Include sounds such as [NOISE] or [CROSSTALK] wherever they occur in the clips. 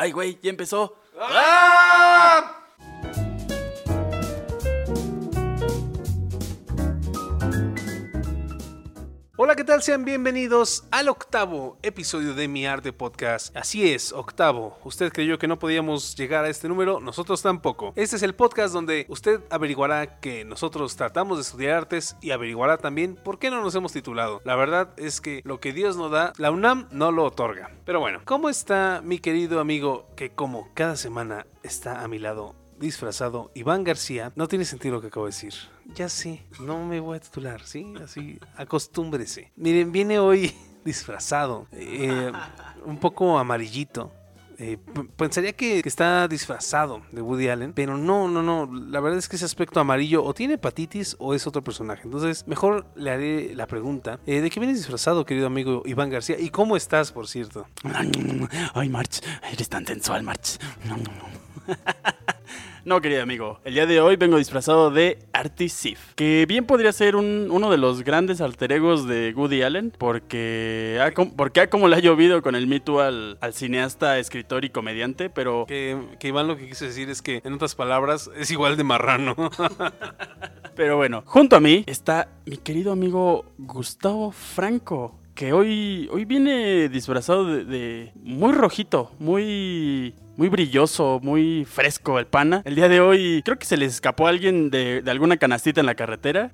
Ay, güey, ya empezó. Hola, ¿qué tal? Sean bienvenidos al octavo episodio de Mi Arte Podcast. Así es, octavo. Usted creyó que no podíamos llegar a este número, nosotros tampoco. Este es el podcast donde usted averiguará que nosotros tratamos de estudiar artes y averiguará también por qué no nos hemos titulado. La verdad es que lo que Dios no da, la UNAM no lo otorga. Pero bueno, ¿cómo está mi querido amigo que como cada semana está a mi lado disfrazado Iván García? No tiene sentido lo que acabo de decir. Ya sé, no me voy a titular, ¿sí? Así, acostúmbrese. Miren, viene hoy [LAUGHS] disfrazado, eh, un poco amarillito. Eh, pensaría que, que está disfrazado de Woody Allen, pero no, no, no. La verdad es que ese aspecto amarillo o tiene hepatitis o es otro personaje. Entonces, mejor le haré la pregunta: eh, ¿de qué vienes disfrazado, querido amigo Iván García? ¿Y cómo estás, por cierto? Ay, March, eres tan sensual, March. No, [LAUGHS] querido amigo, el día de hoy vengo disfrazado de Artie Sif, que bien podría ser un- uno de los grandes alter egos de Woody Allen, porque ha, porque ha como le ha llovido con el Me Too al, al cineasta, escritor y comediante, pero Que, que Iván lo que quiso decir es que, en otras palabras, es igual de marrano. [LAUGHS] Pero bueno, junto a mí está mi querido amigo Gustavo Franco, que hoy, hoy viene disfrazado de, muy rojito, muy, muy brilloso, muy fresco el pana. El día de hoy creo que se le escapó a alguien de, de alguna canastita en la carretera.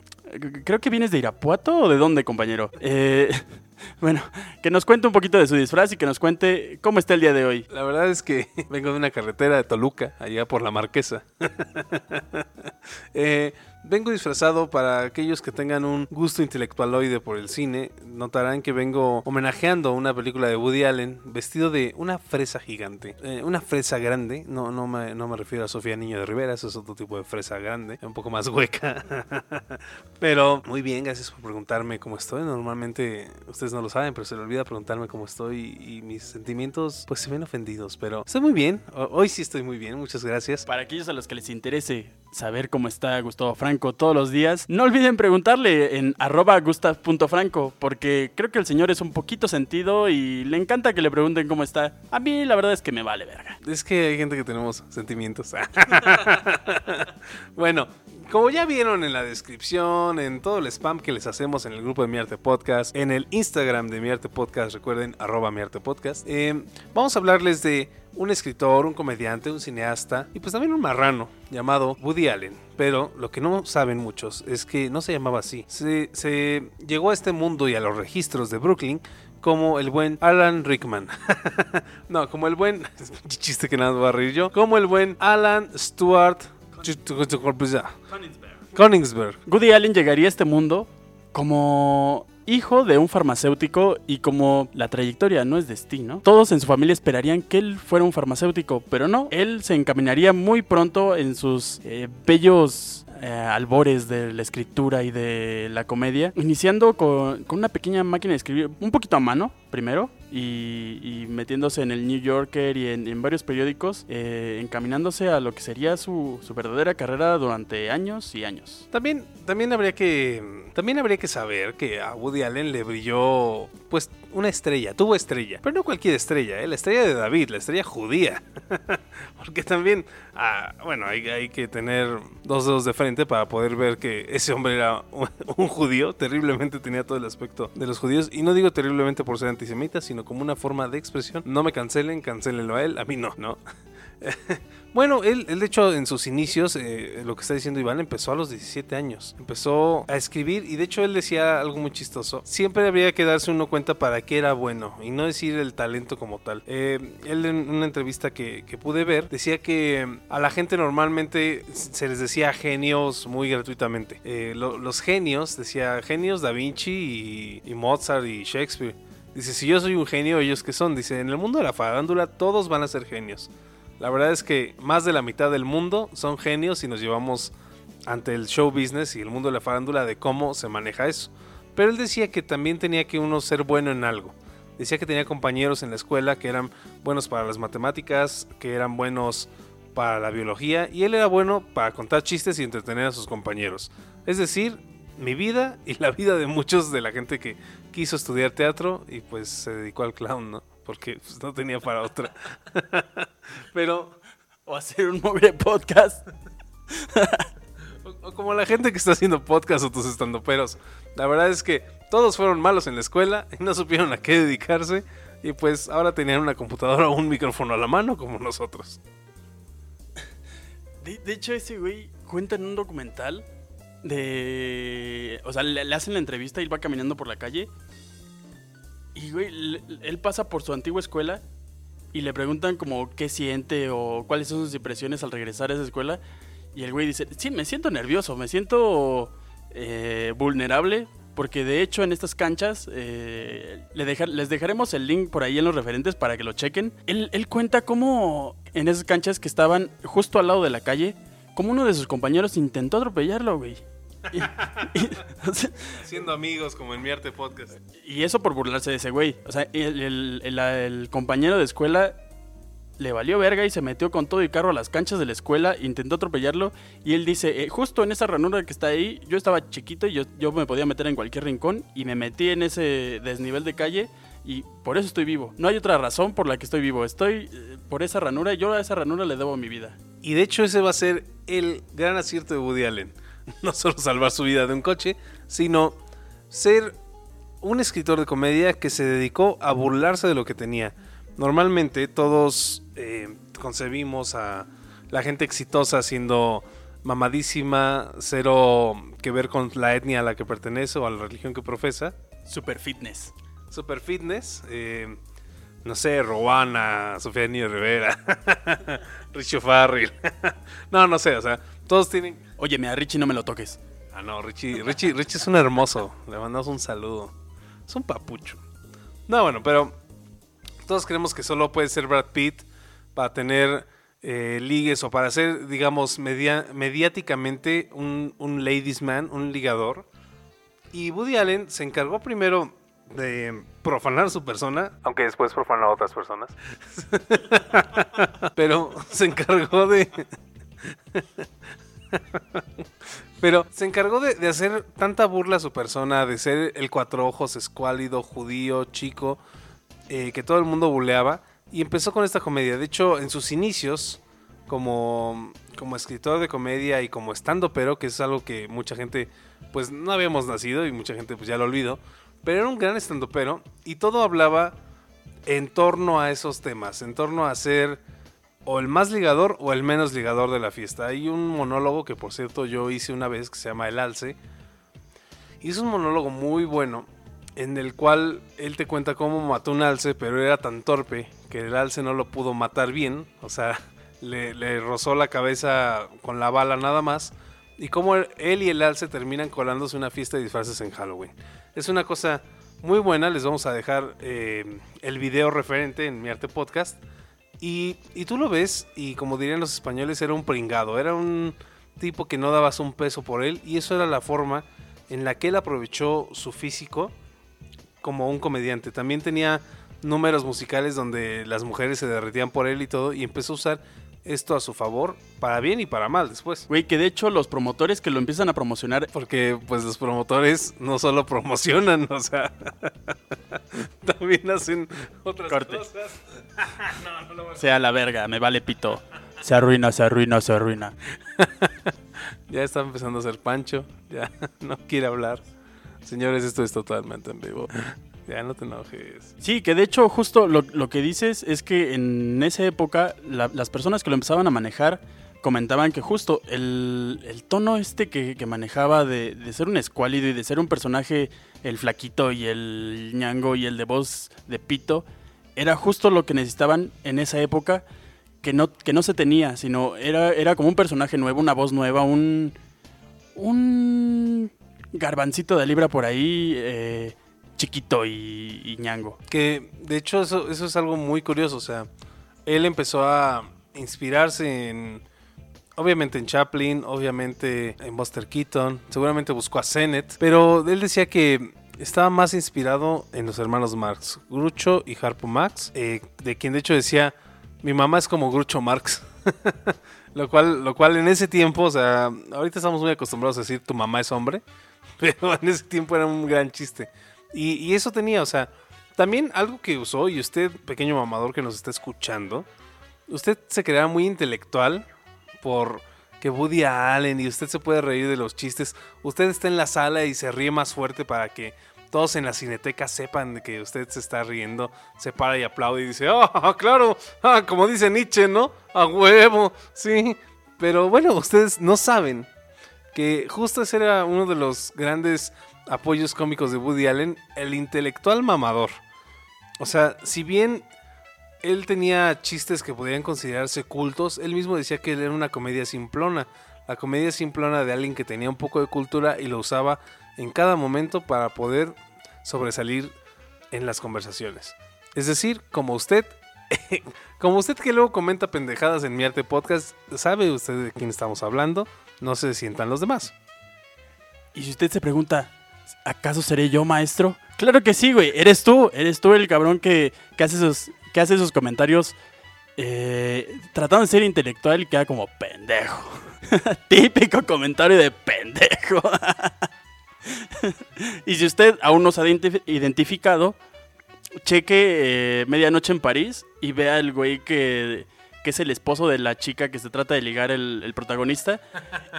Creo que vienes de Irapuato o de dónde, compañero. Eh, [LAUGHS] bueno, que nos cuente un poquito de su disfraz y que nos cuente cómo está el día de hoy. La verdad es que [LAUGHS] vengo de una carretera de Toluca, allá por la Marquesa. [LAUGHS] Eh, vengo disfrazado para aquellos que tengan un gusto intelectualoide por el cine. Notarán que vengo homenajeando una película de Woody Allen vestido de una fresa gigante. Eh, una fresa grande, no, no, me, no me refiero a Sofía Niño de Rivera, eso es otro tipo de fresa grande, un poco más hueca. pero muy bien, gracias por preguntarme cómo estoy. Normalmente ustedes no lo saben, pero se le olvida preguntarme cómo estoy y mis sentimientos pues se ven ofendidos. Pero estoy muy bien, Ho- hoy sí estoy muy bien, muchas gracias. Para aquellos a los que les interese saber cómo está Gustavo Franco todos los días, no olviden preguntarle en arroba gustav.franco, porque creo que el señor es un poquito sentido y le encanta que le pregunten cómo está. A mí la verdad es que me vale verga. Es que hay gente que tenemos sentimientos. [LAUGHS] bueno, como ya vieron en la descripción, en todo el spam que les hacemos en el grupo de Mi Arte Podcast, en el Instagram de Mi Arte Podcast, recuerden, arroba Mi Arte Podcast, eh, vamos a hablarles de un escritor, un comediante, un cineasta y pues también un marrano llamado Woody Allen. Pero lo que no saben muchos es que no se llamaba así. Se, llegó a este mundo y a los registros de Brooklyn como el buen Alan Rickman. [LAUGHS] no, como el buen. [LAUGHS] chiste que nada voy a reír yo. Como el buen Alan Stewart. Koningsberg. Woody Allen llegaría a este mundo como hijo de un farmacéutico y como la trayectoria no es destino, todos en su familia esperarían que él fuera un farmacéutico, pero no, él se encaminaría muy pronto en sus eh, bellos eh, albores de la escritura y de la comedia, iniciando con, con una pequeña máquina de escribir, un poquito a mano primero, y, y metiéndose en el New Yorker y en, en varios periódicos, eh, encaminándose a lo que sería su, su verdadera carrera durante años y años. También, también habría que. También habría que saber que a Woody Allen le brilló. Pues una estrella, tuvo estrella. Pero no cualquier estrella, ¿eh? la estrella de David, la estrella judía. [LAUGHS] Porque también. ah, bueno, hay, hay que tener dos dedos de frente para poder ver que ese hombre era un, [LAUGHS] un judío. Terriblemente tenía todo el aspecto de los judíos. Y no digo terriblemente por ser sino como una forma de expresión. No me cancelen, cancelenlo a él, a mí no, ¿no? [LAUGHS] Bueno, él, de hecho en sus inicios, eh, lo que está diciendo Iván, empezó a los 17 años. Empezó a escribir y de hecho él decía algo muy chistoso. Siempre habría que darse uno cuenta para qué era bueno y no decir el talento como tal. Eh, él en una entrevista que, que, pude ver decía que mm, a la gente normalmente se les decía genios muy gratuitamente. Eh, lo, los genios, decía genios Da Vinci y Mozart y Shakespeare. Dice, si yo soy un genio, ellos que son. Dice, en el mundo de la farándula todos van a ser genios. La verdad es que más de la mitad del mundo son genios y nos llevamos ante el show business y el mundo de la farándula de cómo se maneja eso. Pero él decía que también tenía que uno ser bueno en algo. Decía que tenía compañeros en la escuela que eran buenos para las matemáticas, que eran buenos para la biología y él era bueno para contar chistes y entretener a sus compañeros. Es decir, mi vida y la vida de muchos de la gente que quiso estudiar teatro y pues se dedicó al clown, ¿no? porque pues, no tenía para otra. [LAUGHS] Pero, O hacer un mugre podcast. [LAUGHS] o, o como la gente que está haciendo podcast o tus estandoperos, la verdad es que todos fueron malos en la escuela y no supieron a qué dedicarse. Y pues ahora tenían una computadora o un micrófono a la mano como nosotros. De, de hecho, ese güey cuenta en un documental de... O sea, le, hacen la entrevista y va caminando por la calle. Y, güey, él pasa por su antigua escuela y le preguntan como qué siente o cuáles son sus impresiones al regresar a esa escuela. Y el güey dice, sí, me siento nervioso, me siento eh, vulnerable. Porque de hecho en estas canchas eh, les dejaremos el link por ahí en los referentes para que lo chequen. Él, él cuenta cómo en esas canchas que estaban justo al lado de la calle, como uno de sus compañeros intentó atropellarlo, güey. Y, y- o sea, Siendo amigos como en mi arte podcast. y eso por burlarse de ese güey. O sea, el, el- el- el compañero de escuela le valió verga y se metió con todo y carro a las canchas de la escuela, intentó atropellarlo y él dice, eh, justo en esa ranura que está ahí, yo estaba chiquito y yo, yo me podía meter en cualquier rincón y me metí en ese desnivel de calle y por eso estoy vivo. No hay otra razón por la que estoy vivo. Estoy eh, por esa ranura y yo a esa ranura le debo mi vida. Y de hecho ese va a ser el gran acierto de Woody Allen. [LAUGHS] No solo salvar su vida de un coche, sino ser un escritor de comedia que se dedicó a burlarse de lo que tenía. Normalmente todos eh, concebimos a la gente exitosa siendo mamadísima, cero que ver con la etnia a la que pertenece o a la religión que profesa. Super fitness. Super fitness, eh, no sé, Rowana, Sofía Niño Rivera, [LAUGHS] Richo Farrell. [LAUGHS] no, no sé, o sea, todos tienen. Oye, a Richie no me lo toques. Ah, no, Richie, Richie, Richie es un hermoso. Le mandamos un saludo. Es un papucho. No, bueno, pero todos creemos que solo puede ser Brad Pitt para tener eh, ligues o para ser, digamos, media- mediáticamente un, un ladies man, un ligador. Y Woody Allen se encargó primero de profanar su persona, aunque después profanó a otras personas. [LAUGHS] Pero se encargó de... [LAUGHS] Pero se encargó de, hacer tanta burla a su persona, de ser el cuatro ojos escuálido, judío, chico, eh, que todo el mundo buleaba. Y empezó con esta comedia. De hecho, en sus inicios, como, como escritor de comedia y como estando pero, que es algo que mucha gente, pues no habíamos nacido y mucha gente pues ya lo olvidó. Pero era un gran estando pero y todo hablaba en torno a esos temas, en torno a ser o el más ligador o el menos ligador de la fiesta. Hay un monólogo que por cierto yo hice una vez que se llama El Alce. Y es un monólogo muy bueno en el cual él te cuenta cómo mató un alce, pero era tan torpe que el alce no lo pudo matar bien. O sea, [LAUGHS] le, rozó la cabeza con la bala nada más. Y cómo él y el alce terminan colándose una fiesta de disfraces en Halloween. Es una cosa muy buena. Les vamos a dejar eh, el video referente en mi arte podcast. Y, tú lo ves, y como dirían los españoles, era un pringado, era un tipo que no dabas un peso por él, y eso era la forma en la que él aprovechó su físico como un comediante. También tenía números musicales donde las mujeres se derretían por él y todo, y empezó a usar esto a su favor, para bien y para mal después. Güey, que de hecho los promotores que lo empiezan a promocionar Porque pues los promotores no solo promocionan, o sea, [LAUGHS] también hacen otras Corte. cosas. [LAUGHS] no, no lo voy a sea la verga, me vale pito. Se arruina, se arruina, se arruina. [LAUGHS] Ya está empezando a ser Pancho. Ya no quiere hablar. Señores, esto es totalmente en vivo. Ya no te enojes. Sí, que de hecho justo lo, lo que dices es que en esa época la- las personas que lo empezaban a manejar comentaban que justo el, el tono este que, que manejaba de, de ser un escuálido y de ser un personaje, el flaquito y el ñango y el de voz de pito, era justo lo que necesitaban en esa época que no, que no se tenía, sino era, era como un personaje nuevo, una voz nueva, un, un garbancito de libra por ahí, eh, chiquito y, y ñango. Que de hecho eso, eso es algo muy curioso. O sea, él empezó a inspirarse en... Obviamente en Chaplin, obviamente en Buster Keaton, seguramente buscó a Sennett, pero él decía que estaba más inspirado en los hermanos Marx, Grucho y Harpo Max, eh, de quien de hecho decía, mi mamá es como Grucho Marx. [LAUGHS] lo, cual, lo cual en ese tiempo, o sea, ahorita estamos muy acostumbrados a decir tu mamá es hombre, [LAUGHS] pero en ese tiempo era un gran chiste. Y, eso tenía, o sea, también algo que usó, y usted, pequeño mamador que nos está escuchando, usted se crea muy intelectual por que Woody Allen y usted se puede reír de los chistes. Usted está en la sala y se ríe más fuerte para que todos en la cineteca sepan que usted se está riendo, se para y aplaude y dice, ah, claro, ah, como dice Nietzsche, ¿no? A huevo, sí. Pero bueno, ustedes no saben que justo ese era uno de los grandes apoyos cómicos de Woody Allen, el intelectual mamador. O sea, si bien él tenía chistes que podían considerarse cultos, él mismo decía que él era una comedia simplona. La comedia simplona de alguien que tenía un poco de cultura y lo usaba en cada momento para poder sobresalir en las conversaciones. Es decir, como usted, [LAUGHS] como usted que luego comenta pendejadas en mi arte podcast, sabe usted de quién estamos hablando, no se sientan los demás. Y si usted se pregunta, ¿acaso seré yo maestro? Claro que sí, güey, eres tú, eres tú el cabrón que, que hace esos, que hace esos comentarios eh, tratando de ser intelectual y queda como pendejo. [LAUGHS] Típico comentario de pendejo. [LAUGHS] y si usted aún no se ha identificado, cheque eh, Medianoche en París y vea al güey que, que, es el esposo de la chica que se trata de ligar el, protagonista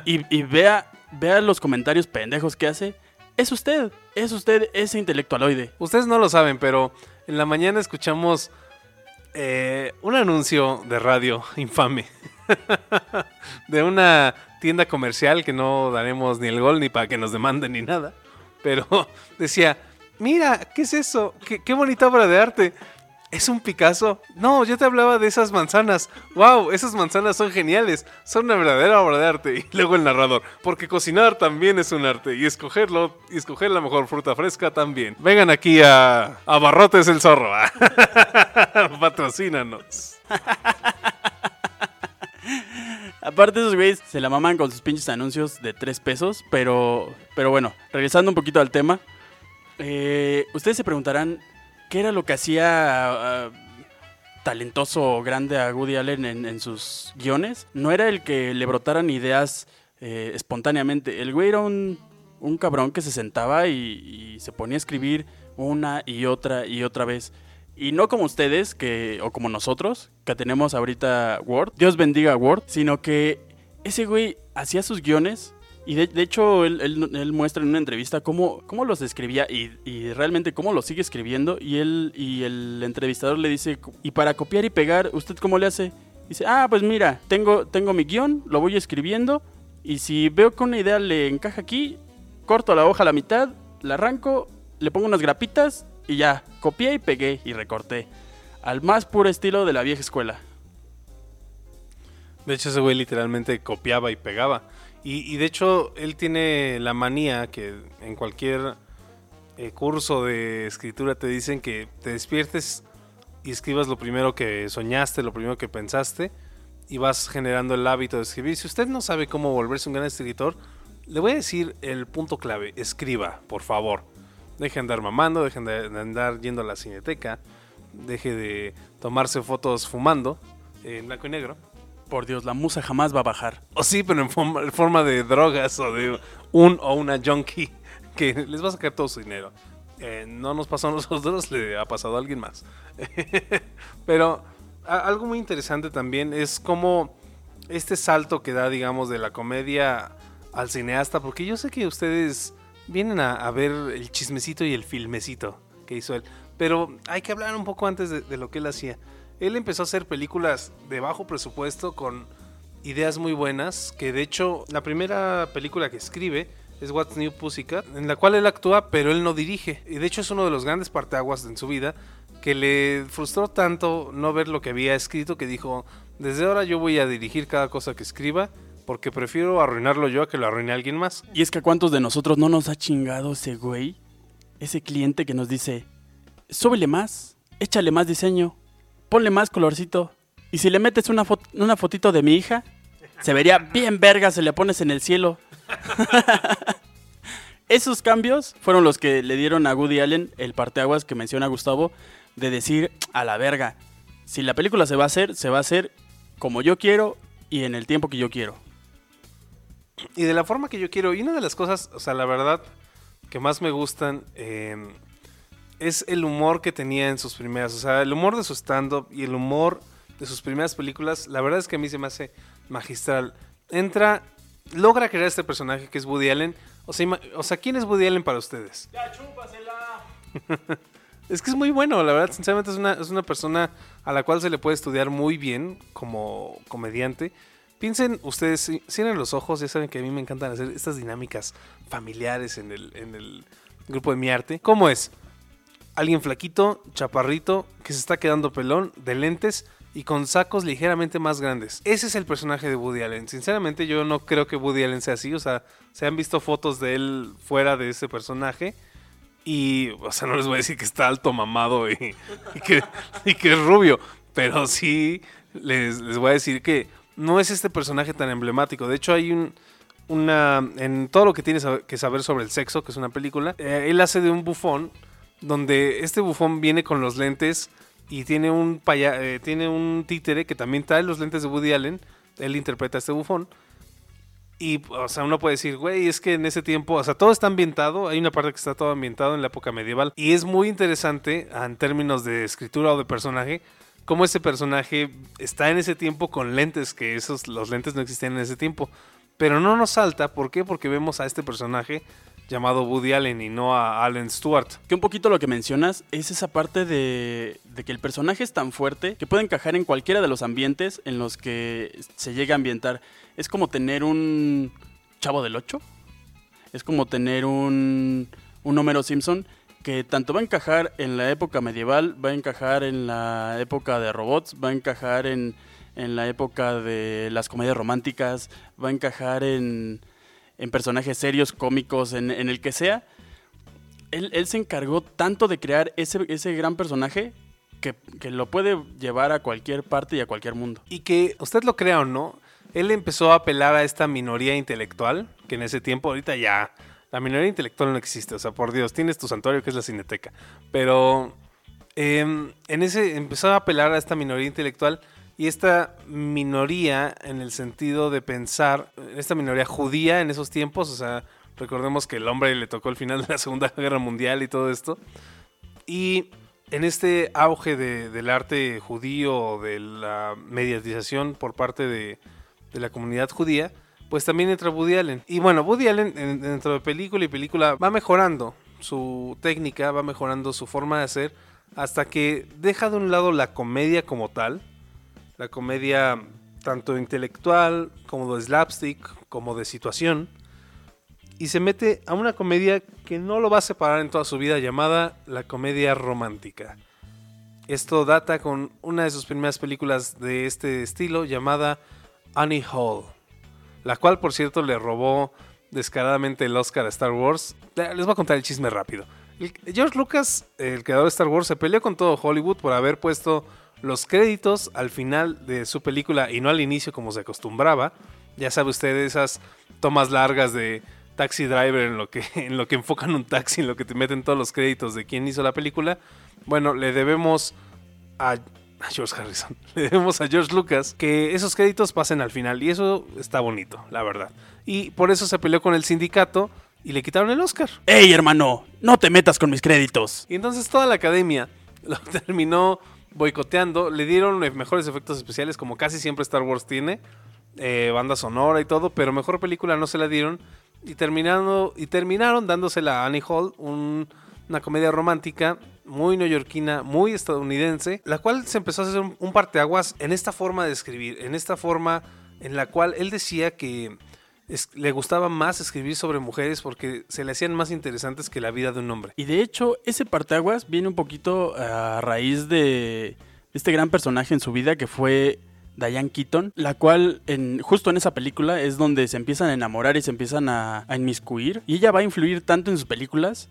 y, y, vea, vea los comentarios pendejos que hace. Es usted, es usted ese intelectualoide. Ustedes no lo saben, pero en la mañana escuchamos eh, un anuncio de radio [LAUGHS] infame [LAUGHS] de una tienda comercial que no daremos ni el gol ni para que nos demanden ni nada. Pero [LAUGHS] decía, mira, ¿qué es eso? ¿Qué, qué bonita obra de arte. ¿Es un Picasso? No, yo te hablaba de esas manzanas. ¡Wow! Esas manzanas son geniales. Son una verdadera obra de arte. Y luego el narrador. Porque cocinar también es un arte. Y escogerlo, y escoger la mejor fruta fresca también. Vengan aquí a, a Barrotes el Zorro. [LAUGHS] Patrocínanos. Aparte, esos güeyes se la maman con sus pinches anuncios de tres pesos. Pero, pero bueno, regresando un poquito al tema. Eh, ustedes se preguntarán ¿Qué era lo que hacía uh, talentoso grande a Woody Allen en, sus guiones? No era el que le brotaran ideas eh, espontáneamente. El güey era un, cabrón que se sentaba y, se ponía a escribir una y otra y otra vez. Y no como ustedes, que, o como nosotros, que tenemos ahorita Word. Dios bendiga Word. Sino que ese güey hacía sus guiones y de, hecho, él, muestra en una entrevista cómo, cómo los escribía y, realmente cómo los sigue escribiendo. Y él y el entrevistador le dice, ¿y para copiar y pegar, usted cómo le hace? Dice, ah, pues mira, tengo, tengo mi guion, lo voy escribiendo. Y si veo que una idea le encaja aquí, corto la hoja a la mitad, la arranco, le pongo unas grapitas y ya, copié y pegué y recorté. Al más puro estilo de la vieja escuela. De hecho, ese güey literalmente copiaba y pegaba. Y, de hecho, él tiene la manía que en cualquier eh, curso de escritura te dicen que te despiertes y escribas lo primero que soñaste, lo primero que pensaste, y vas generando el hábito de escribir. Si usted no sabe cómo volverse un gran escritor, le voy a decir el punto clave, escriba, por favor. Deje de andar mamando, deje de andar yendo a la cineteca, deje de tomarse fotos fumando en blanco y negro por Dios, la musa jamás va a bajar. O sí, pero en forma, de drogas o de un o una junkie que les va a sacar todo su dinero. Eh, no nos pasó a nosotros, le ha pasado a alguien más. [LAUGHS] pero algo muy interesante también es cómo este salto que da, digamos, de la comedia al cineasta, porque yo sé que ustedes vienen a, ver el chismecito y el filmecito que hizo él, pero hay que hablar un poco antes de lo que él hacía. Él empezó a hacer películas de bajo presupuesto con ideas muy buenas, que de hecho la primera película que escribe es What's New Pussycat, en la cual él actúa pero él no dirige. Y de hecho es uno de los grandes parteaguas en su vida que le frustró tanto no ver lo que había escrito que dijo, desde ahora yo voy a dirigir cada cosa que escriba porque prefiero arruinarlo yo a que lo arruine alguien más. Y es que a cuántos de nosotros no nos ha chingado ese güey, ese cliente que nos dice, súbele más, échale más diseño, ponle más colorcito. Y si le metes una, una fotito de mi hija, se vería bien verga, se le pones en el cielo. [LAUGHS] Esos cambios fueron los que le dieron a Woody Allen el parteaguas que menciona Gustavo de decir a la verga, si la película se va a hacer, se va a hacer como yo quiero y en el tiempo que yo quiero. Y de la forma que yo quiero. Y una de las cosas, o sea, la verdad, que más me gustan, em, es el humor que tenía en sus primeras. O sea, el humor de su stand-up y el humor de sus primeras películas, la verdad es que a mí se me hace magistral. Entra, logra crear este personaje que es Woody Allen. O sea, ima- o sea ¿quién es Woody Allen para ustedes? Ya, chúpasela. [LAUGHS] Es que es muy bueno, la verdad, sinceramente es una, es una persona a la cual se le puede estudiar muy bien como comediante. Piensen ustedes, ci- cierren los ojos, ya saben que a mí me encantan hacer estas dinámicas familiares en el, en el grupo de mi arte. ¿Cómo es? Alguien flaquito, chaparrito, que se está quedando pelón, de lentes y con sacos ligeramente más grandes. Ese es el personaje de Woody Allen. Sinceramente yo no creo que Woody Allen sea así, o sea, se han visto fotos de él fuera de ese personaje. Y, o sea, no les voy a decir que está alto, mamado y, que, es rubio. Pero sí les, les voy a decir que no es este personaje tan emblemático. De hecho, hay un, una. En todo lo que tienes que saber sobre el sexo, que es una película, eh, él hace de un bufón. Donde este bufón viene con los lentes y tiene un, paya- eh, tiene un títere que también trae los lentes de Woody Allen. Él interpreta a este bufón. Y, o sea, uno puede decir, güey, es que en ese tiempo, o sea, todo está ambientado, hay una parte que está todo ambientado en la época medieval. Y es muy interesante, ah, en términos de escritura o de personaje, cómo ese personaje está en ese tiempo con lentes, que esos, los lentes no existían en ese tiempo. Pero no nos salta, ¿por qué? Porque vemos a este personaje llamado Woody Allen y no a Allen Stewart. Que un poquito lo que mencionas es esa parte de, de que el personaje es tan fuerte que puede encajar en cualquiera de los ambientes en los que se llega a ambientar. Es como tener un chavo del 8. Es como tener un, un Homero Simpson que tanto va a encajar en la época medieval, va a encajar en la época de robots, va a encajar en, en la época de las comedias románticas, va a encajar en, en personajes serios, cómicos, en, en el que sea. Él, él se encargó tanto de crear ese, ese gran personaje que, que lo puede llevar a cualquier parte y a cualquier mundo. Y que usted lo crea o no, él empezó a apelar a esta minoría intelectual, que en ese tiempo ahorita ya la minoría intelectual no existe, o sea, por Dios, tienes tu santuario que es la cineteca, pero em, en ese empezó a apelar a esta minoría intelectual y esta minoría en el sentido de pensar, esta minoría judía en esos tiempos, o sea, recordemos que el hombre le tocó el final de la Segunda [LAUGHS] Guerra Mundial y todo esto, y en este auge de- del arte judío, de la mediatización por parte de, de la comunidad judía, pues también entra Woody Allen. Y bueno, Woody Allen en- dentro de película y película va mejorando su técnica, va mejorando su forma de hacer, hasta que deja de un lado la comedia como tal, la comedia tanto intelectual como de slapstick, como de situación, y se mete a una comedia que no lo va a separar en toda su vida, llamada la comedia romántica. Esto data con una de sus primeras películas de este estilo llamada Annie Hall, la cual por cierto le robó descaradamente el Oscar a Star Wars. Les voy a contar el chisme rápido. George Lucas, el creador de Star Wars, se peleó con todo Hollywood por haber puesto los créditos al final de su película y no al inicio como se acostumbraba. Ya sabe usted esas tomas largas de Taxi Driver en lo que, [LAUGHS] en lo que enfocan un taxi, en lo que te meten todos los créditos de quién hizo la película. Bueno, le debemos a, a George Harrison, [LAUGHS] le debemos a George Lucas que esos créditos pasen al final y eso está bonito, la verdad. Y por eso se peleó con el sindicato y le quitaron el Oscar. ¡Ey, hermano! No te metas con mis créditos. Y entonces toda la academia [LAUGHS] lo terminó boicoteando. Le dieron mejores efectos especiales, como casi siempre Star Wars tiene. eh, banda sonora y todo, pero mejor película no se la dieron. Y, terminando, y terminaron dándosela a Annie Hall, un- una comedia romántica muy neoyorquina, muy estadounidense, la cual se empezó a hacer un, un parteaguas en esta forma de escribir, en esta forma en la cual él decía que le gustaba más escribir sobre mujeres porque se le hacían más interesantes que la vida de un hombre. Y de hecho, ese parteaguas viene un poquito a raíz de este gran personaje en su vida que fue Diane Keaton, la cual en, justo en esa película es donde se empiezan a enamorar y se empiezan a, a inmiscuir. Y ella va a influir tanto en sus películas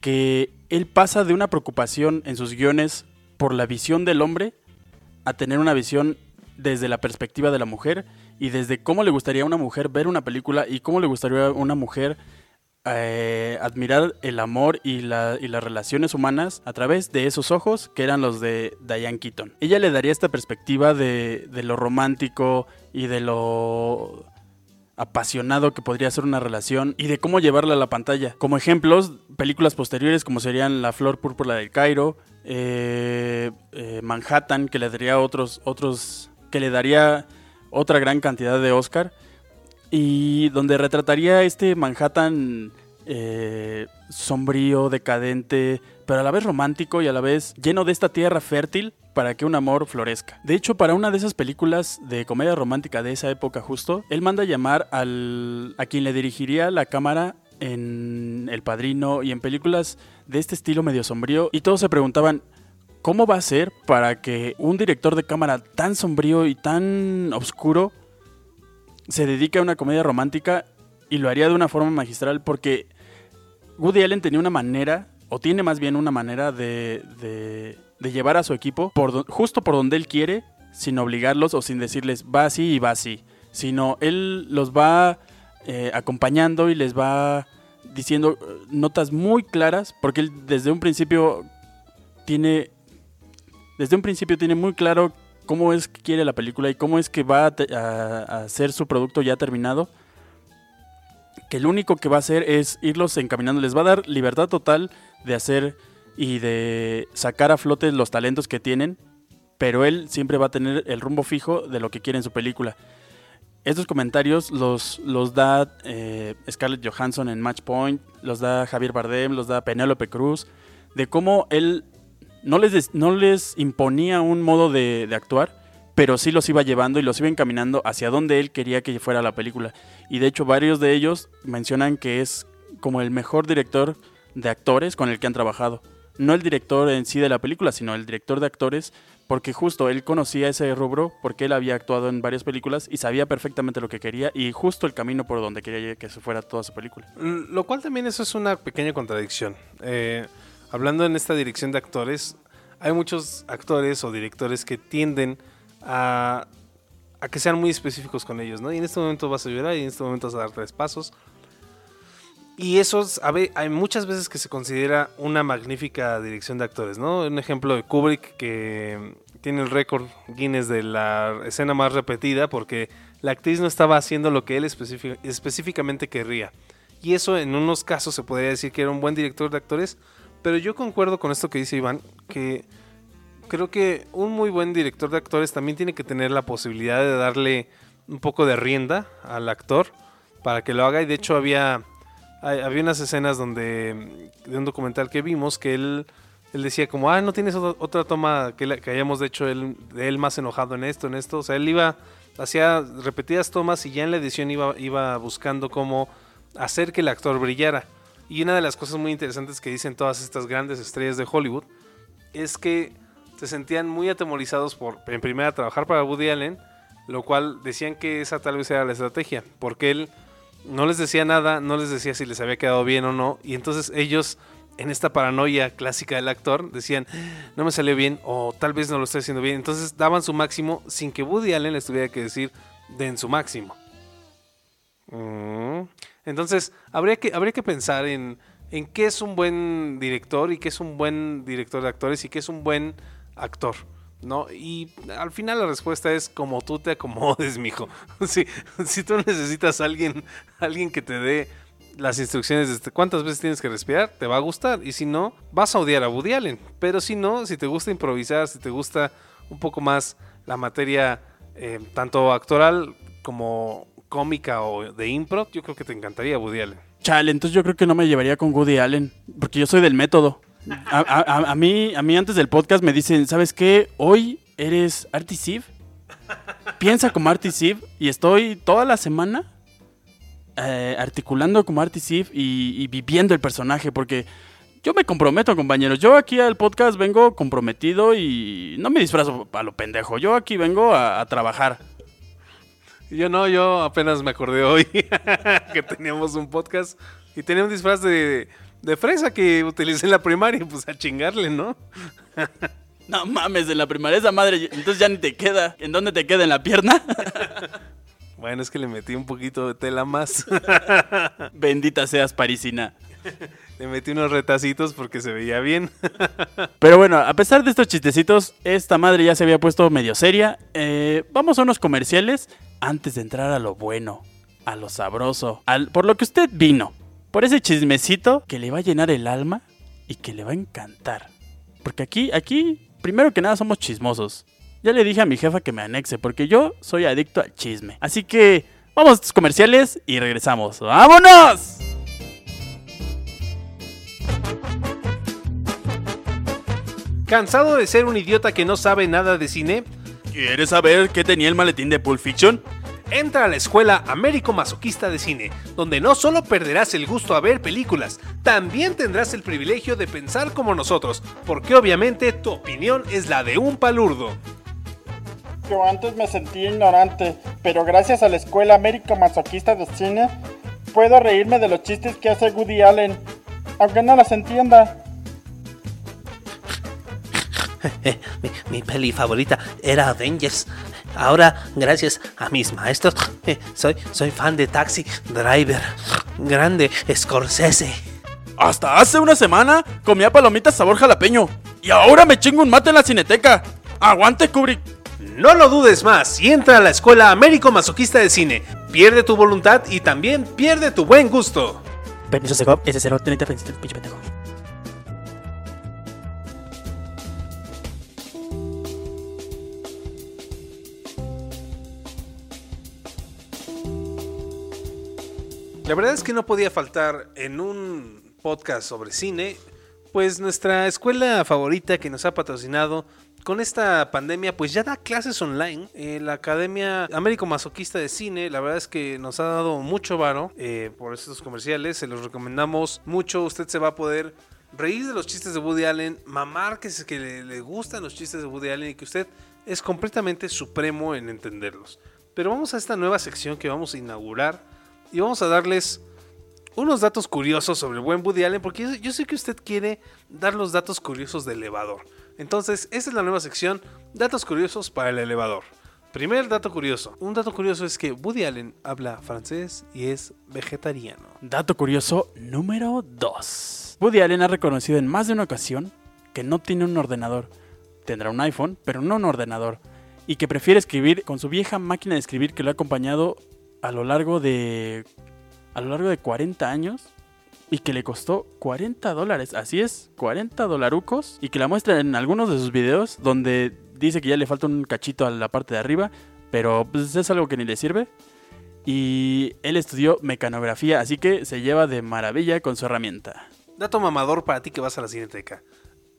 que él pasa de una preocupación en sus guiones por la visión del hombre a tener una visión desde la perspectiva de la mujer y desde cómo le gustaría a una mujer ver una película y cómo le gustaría a una mujer eh, admirar el amor y, la- y las relaciones humanas a través de esos ojos que eran los de Diane Keaton. Ella le daría esta perspectiva de, de lo romántico y de lo apasionado que podría ser una relación y de cómo llevarla a la pantalla. Como ejemplos, películas posteriores como serían La Flor Púrpura del Cairo, eh, eh, Manhattan, que le daría otros, otros, que le daría otra gran cantidad de Oscar, y donde retrataría este Manhattan eh, sombrío, decadente, pero a la vez romántico y a la vez lleno de esta tierra fértil para que un amor florezca. De hecho, para una de esas películas de comedia romántica de esa época justo, él manda llamar al, a quien le dirigiría la cámara en El Padrino y en películas de este estilo medio sombrío y todos se preguntaban, ¿cómo va a ser para que un director de cámara tan sombrío y tan oscuro se dedique a una comedia romántica y lo haría de una forma magistral? Porque Woody Allen tenía una manera, o tiene más bien una manera de, de, de llevar a su equipo justo por donde él quiere, sin obligarlos o sin decirles va así y va así, sino él los va eh, acompañando y les va diciendo eh, notas muy claras, porque él desde un principio tiene, desde un principio tiene muy claro cómo es que quiere la película y cómo es que va a, a hacer su producto ya terminado que lo único que va a hacer es irlos encaminando, les va a dar libertad total de hacer y de sacar a flote los talentos que tienen, pero él siempre va a tener el rumbo fijo de lo que quiere en su película. Estos comentarios los, los da eh, Scarlett Johansson en Match Point, los da Javier Bardem, los da Penélope Cruz, de cómo él no les, no les imponía un modo de, de actuar, pero sí los iba llevando y los iba encaminando hacia donde él quería que fuera la película. Y de hecho varios de ellos mencionan que es como el mejor director de actores con el que han trabajado. No el director en sí de la película, sino el director de actores, porque justo él conocía ese rubro, porque él había actuado en varias películas y sabía perfectamente lo que quería y justo el camino por donde quería que se fuera toda su película. Lo cual también eso es una pequeña contradicción. Eh, hablando en esta dirección de actores, hay muchos actores o directores que tienden a, a que sean muy específicos con ellos, ¿no? Y en este momento vas a llorar y en este momento vas a dar tres pasos. Y eso hay muchas veces que se considera una magnífica dirección de actores, ¿no? Un ejemplo de Kubrick que tiene el récord Guinness de la escena más repetida porque la actriz no estaba haciendo lo que él específic- específicamente querría. Y eso en unos casos se podría decir que era un buen director de actores, pero yo concuerdo con esto que dice Iván, que creo que un muy buen director de actores también tiene que tener la posibilidad de darle un poco de rienda al actor para que lo haga. Y de hecho había, había unas escenas donde, de un documental que vimos, que él, él decía como, ah, no tienes otra, toma que, la- que hayamos hecho de él más enojado en esto, en esto. O sea, él iba, hacía repetidas tomas y ya en la edición iba, iba buscando cómo hacer que el actor brillara. Y una de las cosas muy interesantes que dicen todas estas grandes estrellas de Hollywood es que se sentían muy atemorizados por, en primera, trabajar para Woody Allen, lo cual decían que esa tal vez era la estrategia, porque él no les decía nada, no les decía si les había quedado bien o no, y entonces ellos, en esta paranoia clásica del actor, decían, no me salió bien, o tal vez no lo estoy haciendo bien, entonces daban su máximo sin que Woody Allen les tuviera que decir, den su máximo. Mm. Entonces, habría que, habría que pensar en, en qué es un buen director y qué es un buen director de actores y qué es un buen actor. ¿No? Y al final la respuesta es como tú te acomodes, [LAUGHS] mijo. si, si tú necesitas a alguien, alguien que te dé las instrucciones de este, cuántas veces tienes que respirar, te va a gustar. Y si no, vas a odiar a Woody Allen. Pero si no, si te gusta improvisar, si te gusta un poco más la materia eh, tanto actoral como cómica o de impro, yo creo que te encantaría Woody Allen. Chale, entonces yo creo que no me llevaría con Woody Allen, porque yo soy del método. A, mí, a mí antes del podcast me dicen, ¿sabes qué? Hoy eres Artie Siv. Piensa como Artie Siv y estoy toda la semana eh, articulando como Artie Siv y, y viviendo el personaje, porque yo me comprometo, compañeros. Yo aquí al podcast vengo comprometido y no me disfrazo a lo pendejo. Yo aquí vengo a trabajar. Yo no, yo apenas me acordé hoy [LAUGHS] que teníamos un podcast y tenía un disfraz de, de fresa que utilicé en la primaria, pues a chingarle, ¿no? [LAUGHS] No mames, en la primaria esa madre, entonces ya ni te queda. ¿En dónde te queda? ¿En la pierna? [LAUGHS] Bueno, es que le metí un poquito de tela más. Bendita seas, parisina. le metí unos retacitos porque se veía bien. Pero bueno, a pesar de estos chistecitos, esta madre ya se había puesto medio seria. Eh, vamos a unos comerciales antes de entrar a lo bueno. a lo sabroso, al, por lo que usted vino, por ese chismecito que le va a llenar el alma y que le va a encantar. Porque aquí, aquí, primero que nada somos chismosos. Ya le dije a mi jefa que me anexe, porque yo soy adicto al chisme. Así que vamos a estos comerciales y regresamos. ¡Vámonos! ¿Cansado de ser un idiota que no sabe nada de cine? ¿Quieres saber qué tenía el maletín de Pulp Fiction? Entra a la escuela Américo Masoquista de Cine, donde no solo perderás el gusto a ver películas, también tendrás el privilegio de pensar como nosotros, porque obviamente tu opinión es la de un palurdo. Yo antes me sentía ignorante, pero gracias a la escuela Américo Masoquista de Cine, puedo reírme de los chistes que hace Woody Allen, aunque no los entienda. [LAUGHS] mi, mi peli favorita era Avengers. Ahora, gracias a mis maestros, eh, soy, soy fan de Taxi Driver. Grande Scorsese. Hasta hace una semana comía palomitas sabor jalapeño. Y ahora me chingo un mate en la cineteca. ¡Aguante, Kubrick! No lo dudes más y entra a la escuela Américo Masoquista de Cine. Pierde tu voluntad y también pierde tu buen gusto. Permiso, Segov, ese cero, tenete frente, pinche pendejo. La verdad es que no podía faltar en un podcast sobre cine, pues nuestra escuela favorita que nos ha patrocinado con esta pandemia, pues ya da clases online. Eh, la Academia Américo Masoquista de Cine, la verdad es que nos ha dado mucho varo eh, por estos comerciales. Se los recomendamos mucho. Usted se va a poder reír de los chistes de Woody Allen, mamar que, que le, le gustan los chistes de Woody Allen y que usted es completamente supremo en entenderlos. Pero vamos a esta nueva sección que vamos a inaugurar y vamos a darles unos datos curiosos sobre el buen Woody Allen, porque yo, sé que usted quiere dar los datos curiosos del elevador. Entonces, esta es la nueva sección, datos curiosos para el elevador. Primer dato curioso. Un dato curioso es que Woody Allen habla francés y es vegetariano. Dato curioso número 2. Woody Allen ha reconocido en más de una ocasión que no tiene un ordenador. Tendrá un iPhone, pero no un ordenador. Y que prefiere escribir con su vieja máquina de escribir que lo ha acompañado a lo largo de a lo largo de 40 años y que le costó 40 dólares, así es, 40 dolarucos y que la muestra en algunos de sus videos donde dice que ya le falta un cachito a la parte de arriba, pero pues es algo que ni le sirve. Y él estudió mecanografía, así que se lleva de maravilla con su herramienta. Dato mamador para ti que vas a la cineteca.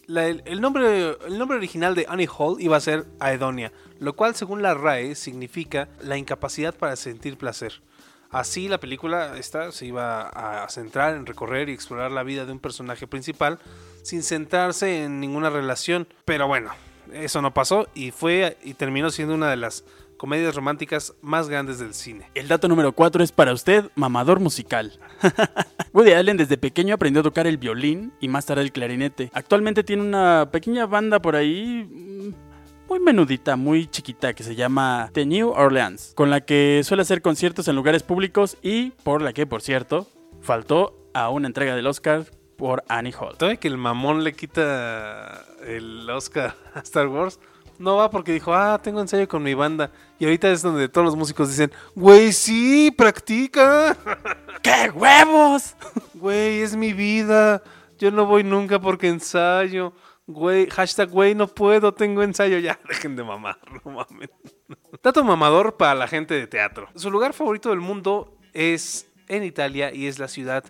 El, nombre, el nombre original de Annie Hall iba a ser Aedonia, lo cual según la RAE significa la incapacidad para sentir placer. Así la película se iba a centrar en recorrer y explorar la vida de un personaje principal sin centrarse en ninguna relación. Pero bueno, eso no pasó y fue y terminó siendo una de las comedias románticas más grandes del cine. El dato número 4 es para usted, mamador musical. [LAUGHS] Woody Allen desde pequeño aprendió a tocar el violín y más tarde el clarinete. Actualmente tiene una pequeña banda por ahí muy menudita, muy chiquita, que se llama The New Orleans, con la que suele hacer conciertos en lugares públicos y por la que, por cierto, faltó a una entrega del Oscar por Annie Hall. ¿Todavía que el mamón le quita el Oscar a Star Wars? No va porque dijo, ah, tengo ensayo con mi banda. Y ahorita es donde todos los músicos dicen, güey, sí, practica. [LAUGHS] ¡Qué huevos! [LAUGHS] Güey, es mi vida. Yo no voy nunca porque ensayo. Güey, hashtag güey, no puedo, tengo ensayo. Ya, [LAUGHS] dejen de mamar, no mames. Dato mamador para la gente de teatro. Su lugar favorito del mundo es en Italia y es la ciudad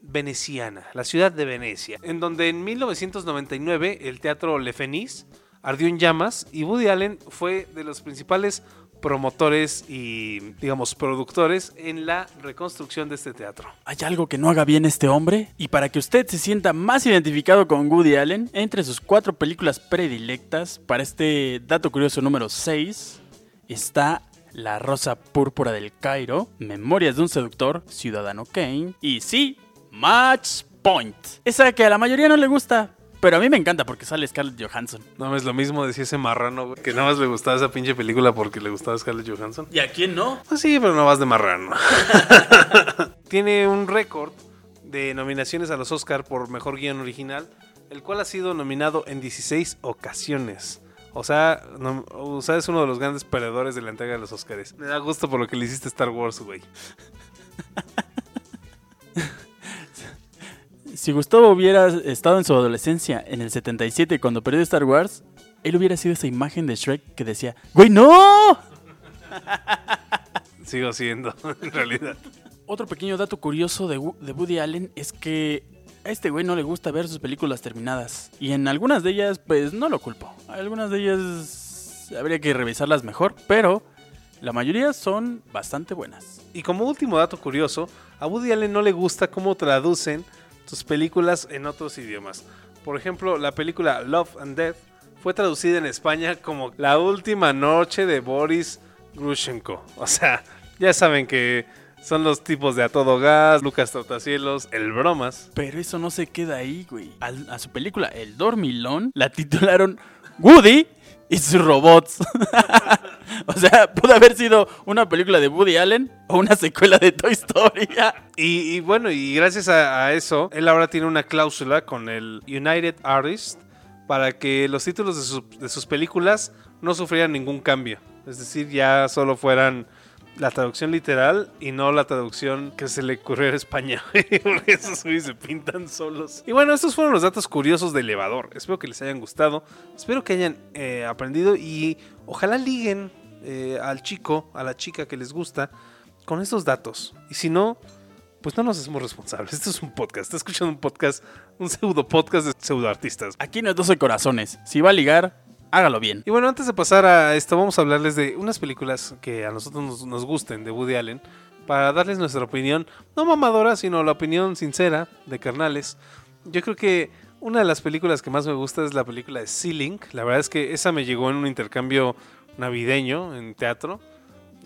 veneciana, la ciudad de Venecia, en donde en 1999 el teatro Le Fenice ardió en llamas y Woody Allen fue de los principales promotores y, digamos, productores en la reconstrucción de este teatro. ¿Hay algo que no haga bien este hombre? Y para que usted se sienta más identificado con Woody Allen, entre sus cuatro películas predilectas, para este dato curioso número 6, está La Rosa Púrpura del Cairo, Memorias de un Seductor, Ciudadano Kane y sí, Match Point. Esa que a la mayoría no le gusta, pero a mí me encanta porque sale Scarlett Johansson. No, es lo mismo decía ese marrano, güey, que nada más le gustaba esa pinche película porque le gustaba Scarlett Johansson. ¿Y a quién no? Pues sí, pero no vas de marrano. [LAUGHS] Tiene un récord de nominaciones a los Oscar por Mejor Guión Original, el cual ha sido nominado en 16 ocasiones. O sea, no, o sea, es uno de los grandes perdedores de la entrega de los Oscars. Me da gusto por lo que le hiciste a Star Wars, güey. Si Gustavo hubiera estado en su adolescencia en el 77 cuando perdió Star Wars, él hubiera sido esa imagen de Shrek que decía, ¡Güey, no! [LAUGHS] Sigo siendo, en realidad. Otro pequeño dato curioso de, de Woody Allen es que a este güey no le gusta ver sus películas terminadas. Y en algunas de ellas, pues no lo culpo. Algunas de ellas habría que revisarlas mejor, pero la mayoría son bastante buenas. Y como último dato curioso, a Woody Allen no le gusta cómo traducen sus películas en otros idiomas. Por ejemplo, la película Love and Death fue traducida en España como La última noche de Boris Grushenko. O sea, ya saben que son los tipos de A Todo Gas, Lucas Trotacielos, El Bromas. Pero eso no se queda ahí, güey. Al- a su película El Dormilón la titularon Woody y sus robots. [LAUGHS] o sea, pudo haber sido una película de Woody Allen o una secuela de Toy Story. [LAUGHS] Y, y bueno, y gracias a, eso, él ahora tiene una cláusula con el United Artists para que los títulos de, de sus películas no sufrieran ningún cambio. Es decir, ya solo fueran la traducción literal y no la traducción que se le ocurrió en España. [LAUGHS] Porque esos güeyes se pintan solos. Y bueno, estos fueron los datos curiosos de Elevador. Espero que les hayan gustado. Espero que hayan eh, aprendido y ojalá liguen eh, al chico, a la chica que les gusta con estos datos. Y si no, pues no nos hacemos responsables. [LAUGHS] Esto es un podcast. Está escuchando un podcast, un pseudo podcast de pseudo artistas. Aquí no es 12 corazones. Si va a ligar, hágalo bien. Y bueno, antes de pasar a esto, vamos a hablarles de unas películas que a nosotros nos, gusten de Woody Allen. Para darles nuestra opinión, no mamadora, sino la opinión sincera de carnales. Yo creo que una de las películas que más me gusta es la película de Sea Link. La verdad es que esa me llegó en un intercambio navideño en teatro.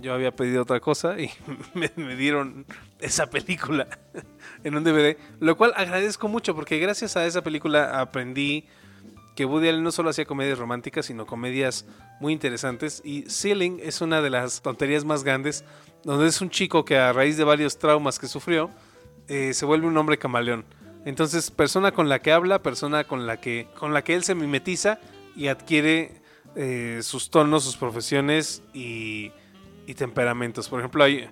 Yo había pedido otra cosa y [LAUGHS] me, me dieron esa película [LAUGHS] en un DVD. Lo cual agradezco mucho porque gracias a esa película aprendí que Woody Allen no solo hacía comedias románticas, sino comedias muy interesantes. Y Ceiling es una de las tonterías más grandes, donde es un chico que a raíz de varios traumas que sufrió, eh, se vuelve un hombre camaleón. Entonces, persona con la que habla, persona con la que, con la que él se mimetiza y adquiere eh, sus tonos, sus profesiones y, y temperamentos. Por ejemplo, hay,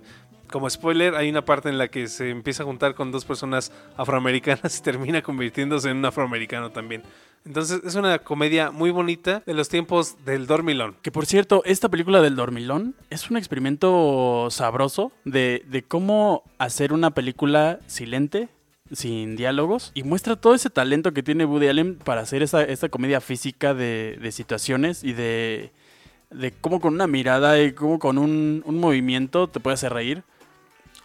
como spoiler, hay una parte en la que se empieza a juntar con dos personas afroamericanas y [LAUGHS] termina convirtiéndose en un afroamericano también. Entonces es una comedia muy bonita de los tiempos del dormilón. Que por cierto, esta película del dormilón es un experimento sabroso de, de cómo hacer una película silente, sin diálogos, y muestra todo ese talento que tiene Woody Allen para hacer esa, esta comedia física de, de situaciones y de, de cómo con una mirada y cómo con un, un movimiento te puede hacer reír.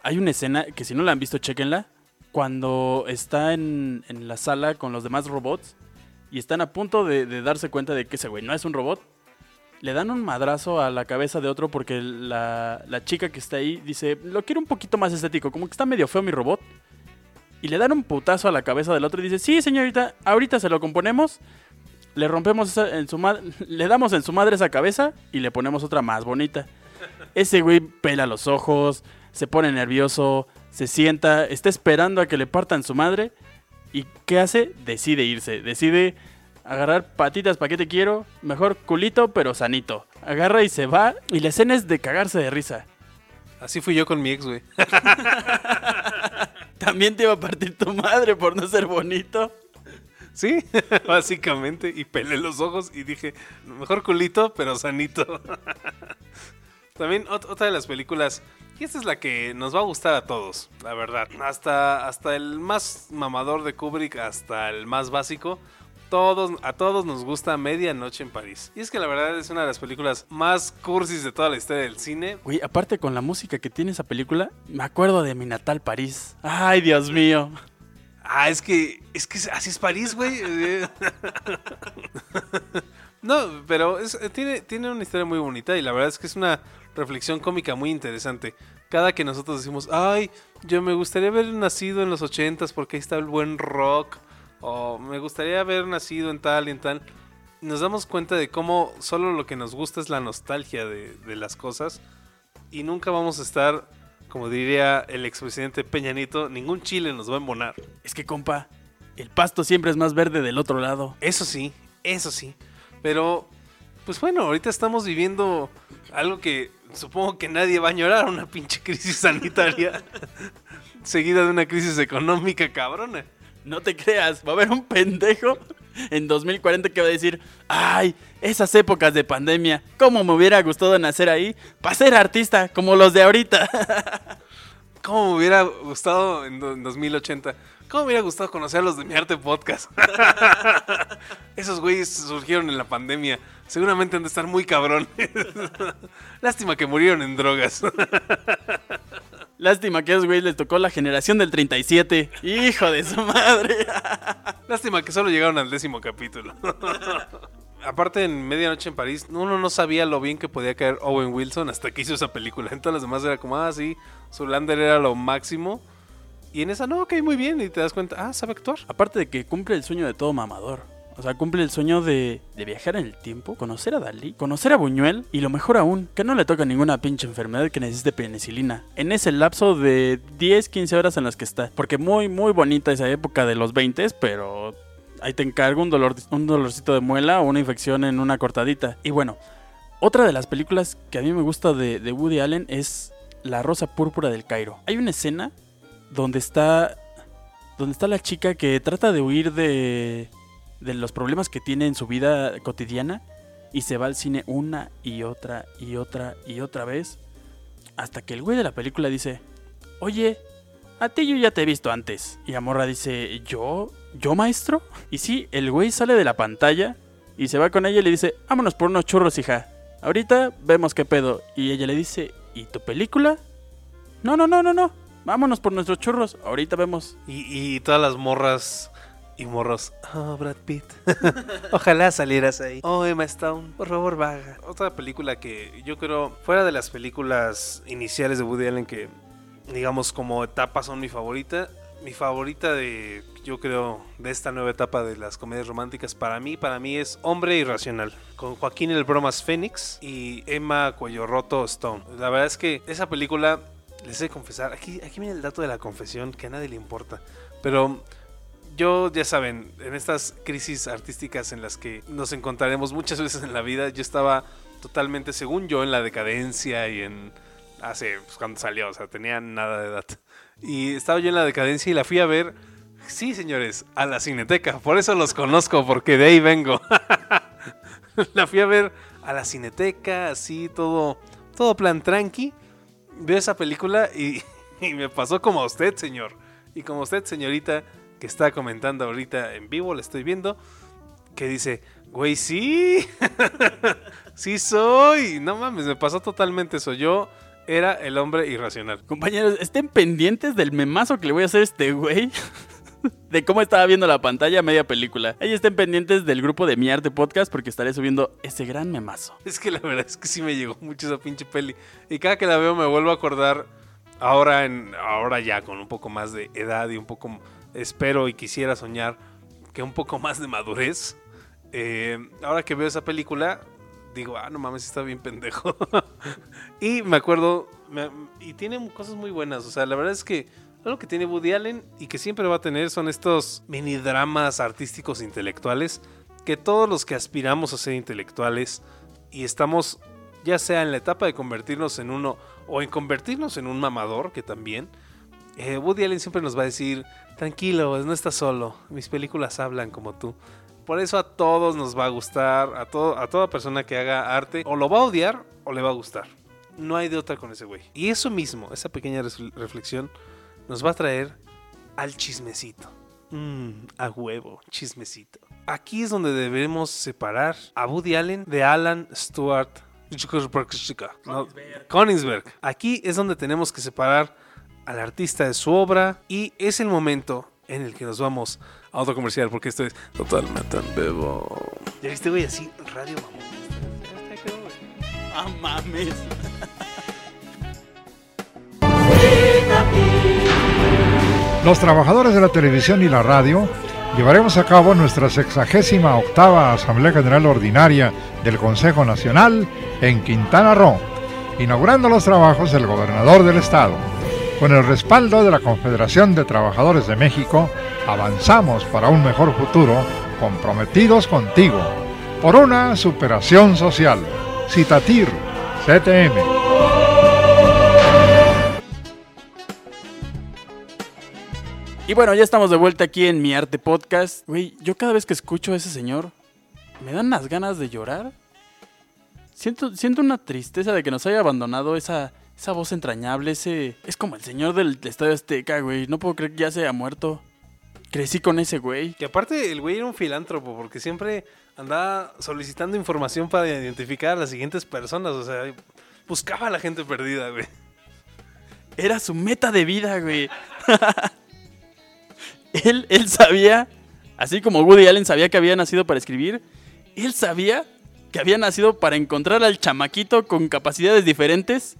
Hay una escena que si no la han visto, chequenla, cuando está en, la sala con los demás robots y están a punto de, darse cuenta de que ese güey no es un robot. Le dan un madrazo a la cabeza de otro porque la, chica que está ahí dice, lo quiero un poquito más estético, como que está medio feo mi robot. Y le dan un putazo a la cabeza del otro y dice, sí señorita, ahorita se lo componemos, le rompemos esa- en su [LAUGHS] le damos en su madre esa cabeza y le ponemos otra más bonita. Ese güey pela los ojos, se pone nervioso, se sienta, está esperando a que le partan su madre. ¿Y qué hace? Decide irse. Decide agarrar patitas para qué te quiero. Mejor culito, pero sanito. Agarra y se va. Y la escena es de cagarse de risa. Así fui yo con mi ex, güey. [LAUGHS] También te iba a partir tu madre por no ser bonito. Sí, [LAUGHS] básicamente. Y pelé los ojos y dije, mejor culito, pero sanito. [LAUGHS] También ot- otra de las películas, y esta es la que nos va a gustar a todos, la verdad. Hasta, hasta el más mamador de Kubrick, hasta el más básico. Todos, a todos nos gusta Medianoche en París. Y es que la verdad es una de las películas más cursis de toda la historia del cine. Güey, aparte con la música que tiene esa película, me acuerdo de mi natal París. Ay, Dios mío. Ah, es que, es que así es París, güey. [LAUGHS] No, pero es- eh, tiene, tiene una historia muy bonita y la verdad es que es una reflexión cómica muy interesante. Cada que nosotros decimos, ay, yo me gustaría haber nacido en los ochentas porque ahí está el buen rock. O me gustaría haber nacido en tal y en tal. Nos damos cuenta de cómo solo lo que nos gusta es la nostalgia de, de las cosas. Y nunca vamos a estar, como diría el expresidente Peña Nieto, ningún chile nos va a embonar. Es que, compa, el pasto siempre es más verde del otro lado. Eso sí, eso sí. Pero, Pues bueno, ahorita estamos viviendo algo que supongo que nadie va a llorar, una pinche crisis sanitaria [LAUGHS] seguida de una crisis económica cabrona. No te creas, va a haber un pendejo en 2040 que va a decir, ay, esas épocas de pandemia, cómo me hubiera gustado nacer ahí para ser artista como los de ahorita. [LAUGHS] ¿Cómo me hubiera gustado en do- en 2080? ¿Cómo me hubiera gustado conocer a los de Mi Arte Podcast? [LAUGHS] Esos güeyes surgieron en la pandemia. Seguramente han de estar muy cabrones. [LAUGHS] Lástima que murieron en drogas. [LAUGHS] Lástima que a esos güeyes les tocó la generación del 37. Hijo de su madre. Lástima que solo llegaron al décimo capítulo. Aparte, en Medianoche en París, uno no sabía lo bien que podía caer Owen Wilson hasta que hizo esa película. En todas las demás era como, ah, sí, Zulander era lo máximo. Y en esa no, cae muy bien y te das cuenta, ah, sabe actuar. Aparte de que cumple el sueño de todo mamador. O sea, cumple el sueño de, de viajar en el tiempo, conocer a Dalí, conocer a Buñuel y lo mejor aún, que no le toca ninguna pinche enfermedad que necesite penicilina. En ese lapso de 10, 15 horas en las que está. Porque muy, muy bonita esa época de los 20, pero ahí te encargo un, dolor, un dolorcito de muela o una infección en una cortadita. Y bueno, otra de las películas que a mí me gusta de Woody Allen es La Rosa Púrpura del Cairo. Hay una escena donde está está la chica que trata de huir de de los problemas que tiene en su vida cotidiana y se va al cine una y otra y otra y otra vez hasta que el güey de la película dice, "Oye, a ti yo ya te he visto antes." Y Amorra dice, "¿Yo? ¿Yo, maestro?" Y sí, el güey sale de la pantalla y se va con ella y le dice, "Vámonos por unos churros, hija. Ahorita vemos qué pedo." Y ella le dice, "¿Y tu película?" "No, no, no, no, no. Vámonos por nuestros churros. Ahorita vemos." Y, todas las morras y morros. Oh, Brad Pitt. [LAUGHS] Ojalá salieras ahí. Oh, Emma Stone. Por favor, vaga. Otra película que yo creo, fuera de las películas iniciales de Woody Allen, que digamos como etapa son mi favorita. Mi favorita de, yo creo, de esta nueva etapa de las comedias románticas, para mí, para mí es Hombre Irracional, con Joaquín el Bromas Fénix y Emma Cuello Roto Stone. La verdad es que esa película, les he de confesar, aquí, aquí viene el dato de la confesión que a nadie le importa, pero yo, ya saben, en estas crisis artísticas en las que nos encontraremos muchas veces en la vida, yo estaba totalmente, según yo, en la decadencia y en... Hace, pues, cuando salió, o sea, tenía nada de edad. Y estaba yo en la decadencia y la fui a ver, sí, señores, a la Cineteca. Por eso los conozco, porque de ahí vengo. [LAUGHS] la fui a ver a la Cineteca, así, todo, todo plan tranqui. Veo esa película [LAUGHS] y, me pasó como a usted, señor. Y como usted, señorita, que está comentando ahorita en vivo, la estoy viendo, que dice, güey, sí, [LAUGHS] sí soy. No mames, me pasó totalmente eso. Yo era el hombre irracional. Compañeros, estén pendientes del memazo que le voy a hacer a este güey. [LAUGHS] [LAUGHS] De cómo estaba viendo la pantalla media película. Ahí estén pendientes del grupo de Mi Arte Podcast porque estaré subiendo ese gran memazo. Es que la verdad es que sí me llegó mucho esa pinche peli. Y cada que la veo me vuelvo a acordar ahora en ahora ya con un poco más de edad y un poco espero y quisiera soñar que un poco más de madurez. Eh, ahora que veo esa película digo, ah, no mames, está bien pendejo. [LAUGHS] y me acuerdo y tiene cosas muy buenas, o sea, la verdad es que algo que tiene Woody Allen y que siempre va a tener son estos mini dramas artísticos intelectuales que todos los que aspiramos a ser intelectuales y estamos ya sea en la etapa de convertirnos en uno o en convertirnos en un mamador, que también, eh, Woody Allen siempre nos va a decir, tranquilo, no estás solo, mis películas hablan como tú. Por eso a todos nos va a gustar, a, todo, a toda persona que haga arte, o lo va a odiar o le va a gustar. No hay de otra con ese güey. Y eso mismo, esa pequeña reflexión, nos va a traer al chismecito. Mmm, a huevo, chismecito. Aquí es donde debemos separar a Woody Allen de Alan Stewart no, Königsberg. Aquí es donde tenemos que separar al artista de su obra y es el momento en el que nos vamos a autocomercial porque esto es totalmente en vivo. Ya viste, güey, así, radio mamón. ¡Ah, mames! Los trabajadores de la televisión y la radio llevaremos a cabo nuestra sexagésima octava Asamblea General Ordinaria del Consejo Nacional en Quintana Roo, inaugurando los trabajos del gobernador del estado. Con el respaldo de la Confederación de Trabajadores de México, avanzamos para un mejor futuro, comprometidos contigo. por una superación social. Citatir, CTM. Y bueno, ya estamos de vuelta aquí en Mi Arte Podcast. Güey, yo cada vez que escucho a ese señor, me dan unas ganas de llorar. Siento, siento una tristeza de que nos haya abandonado esa, esa voz entrañable, ese... Es como el señor del Estadio Azteca, güey. No puedo creer que ya se haya muerto. Crecí con ese güey. Que aparte el güey era un filántropo porque siempre andaba solicitando información para identificar a las siguientes personas. O sea, buscaba a la gente perdida, güey. Era su meta de vida, güey. [LAUGHS] [LAUGHS] él, él sabía, así como Woody Allen sabía que había nacido para escribir, él sabía que había nacido para encontrar al chamaquito con capacidades diferentes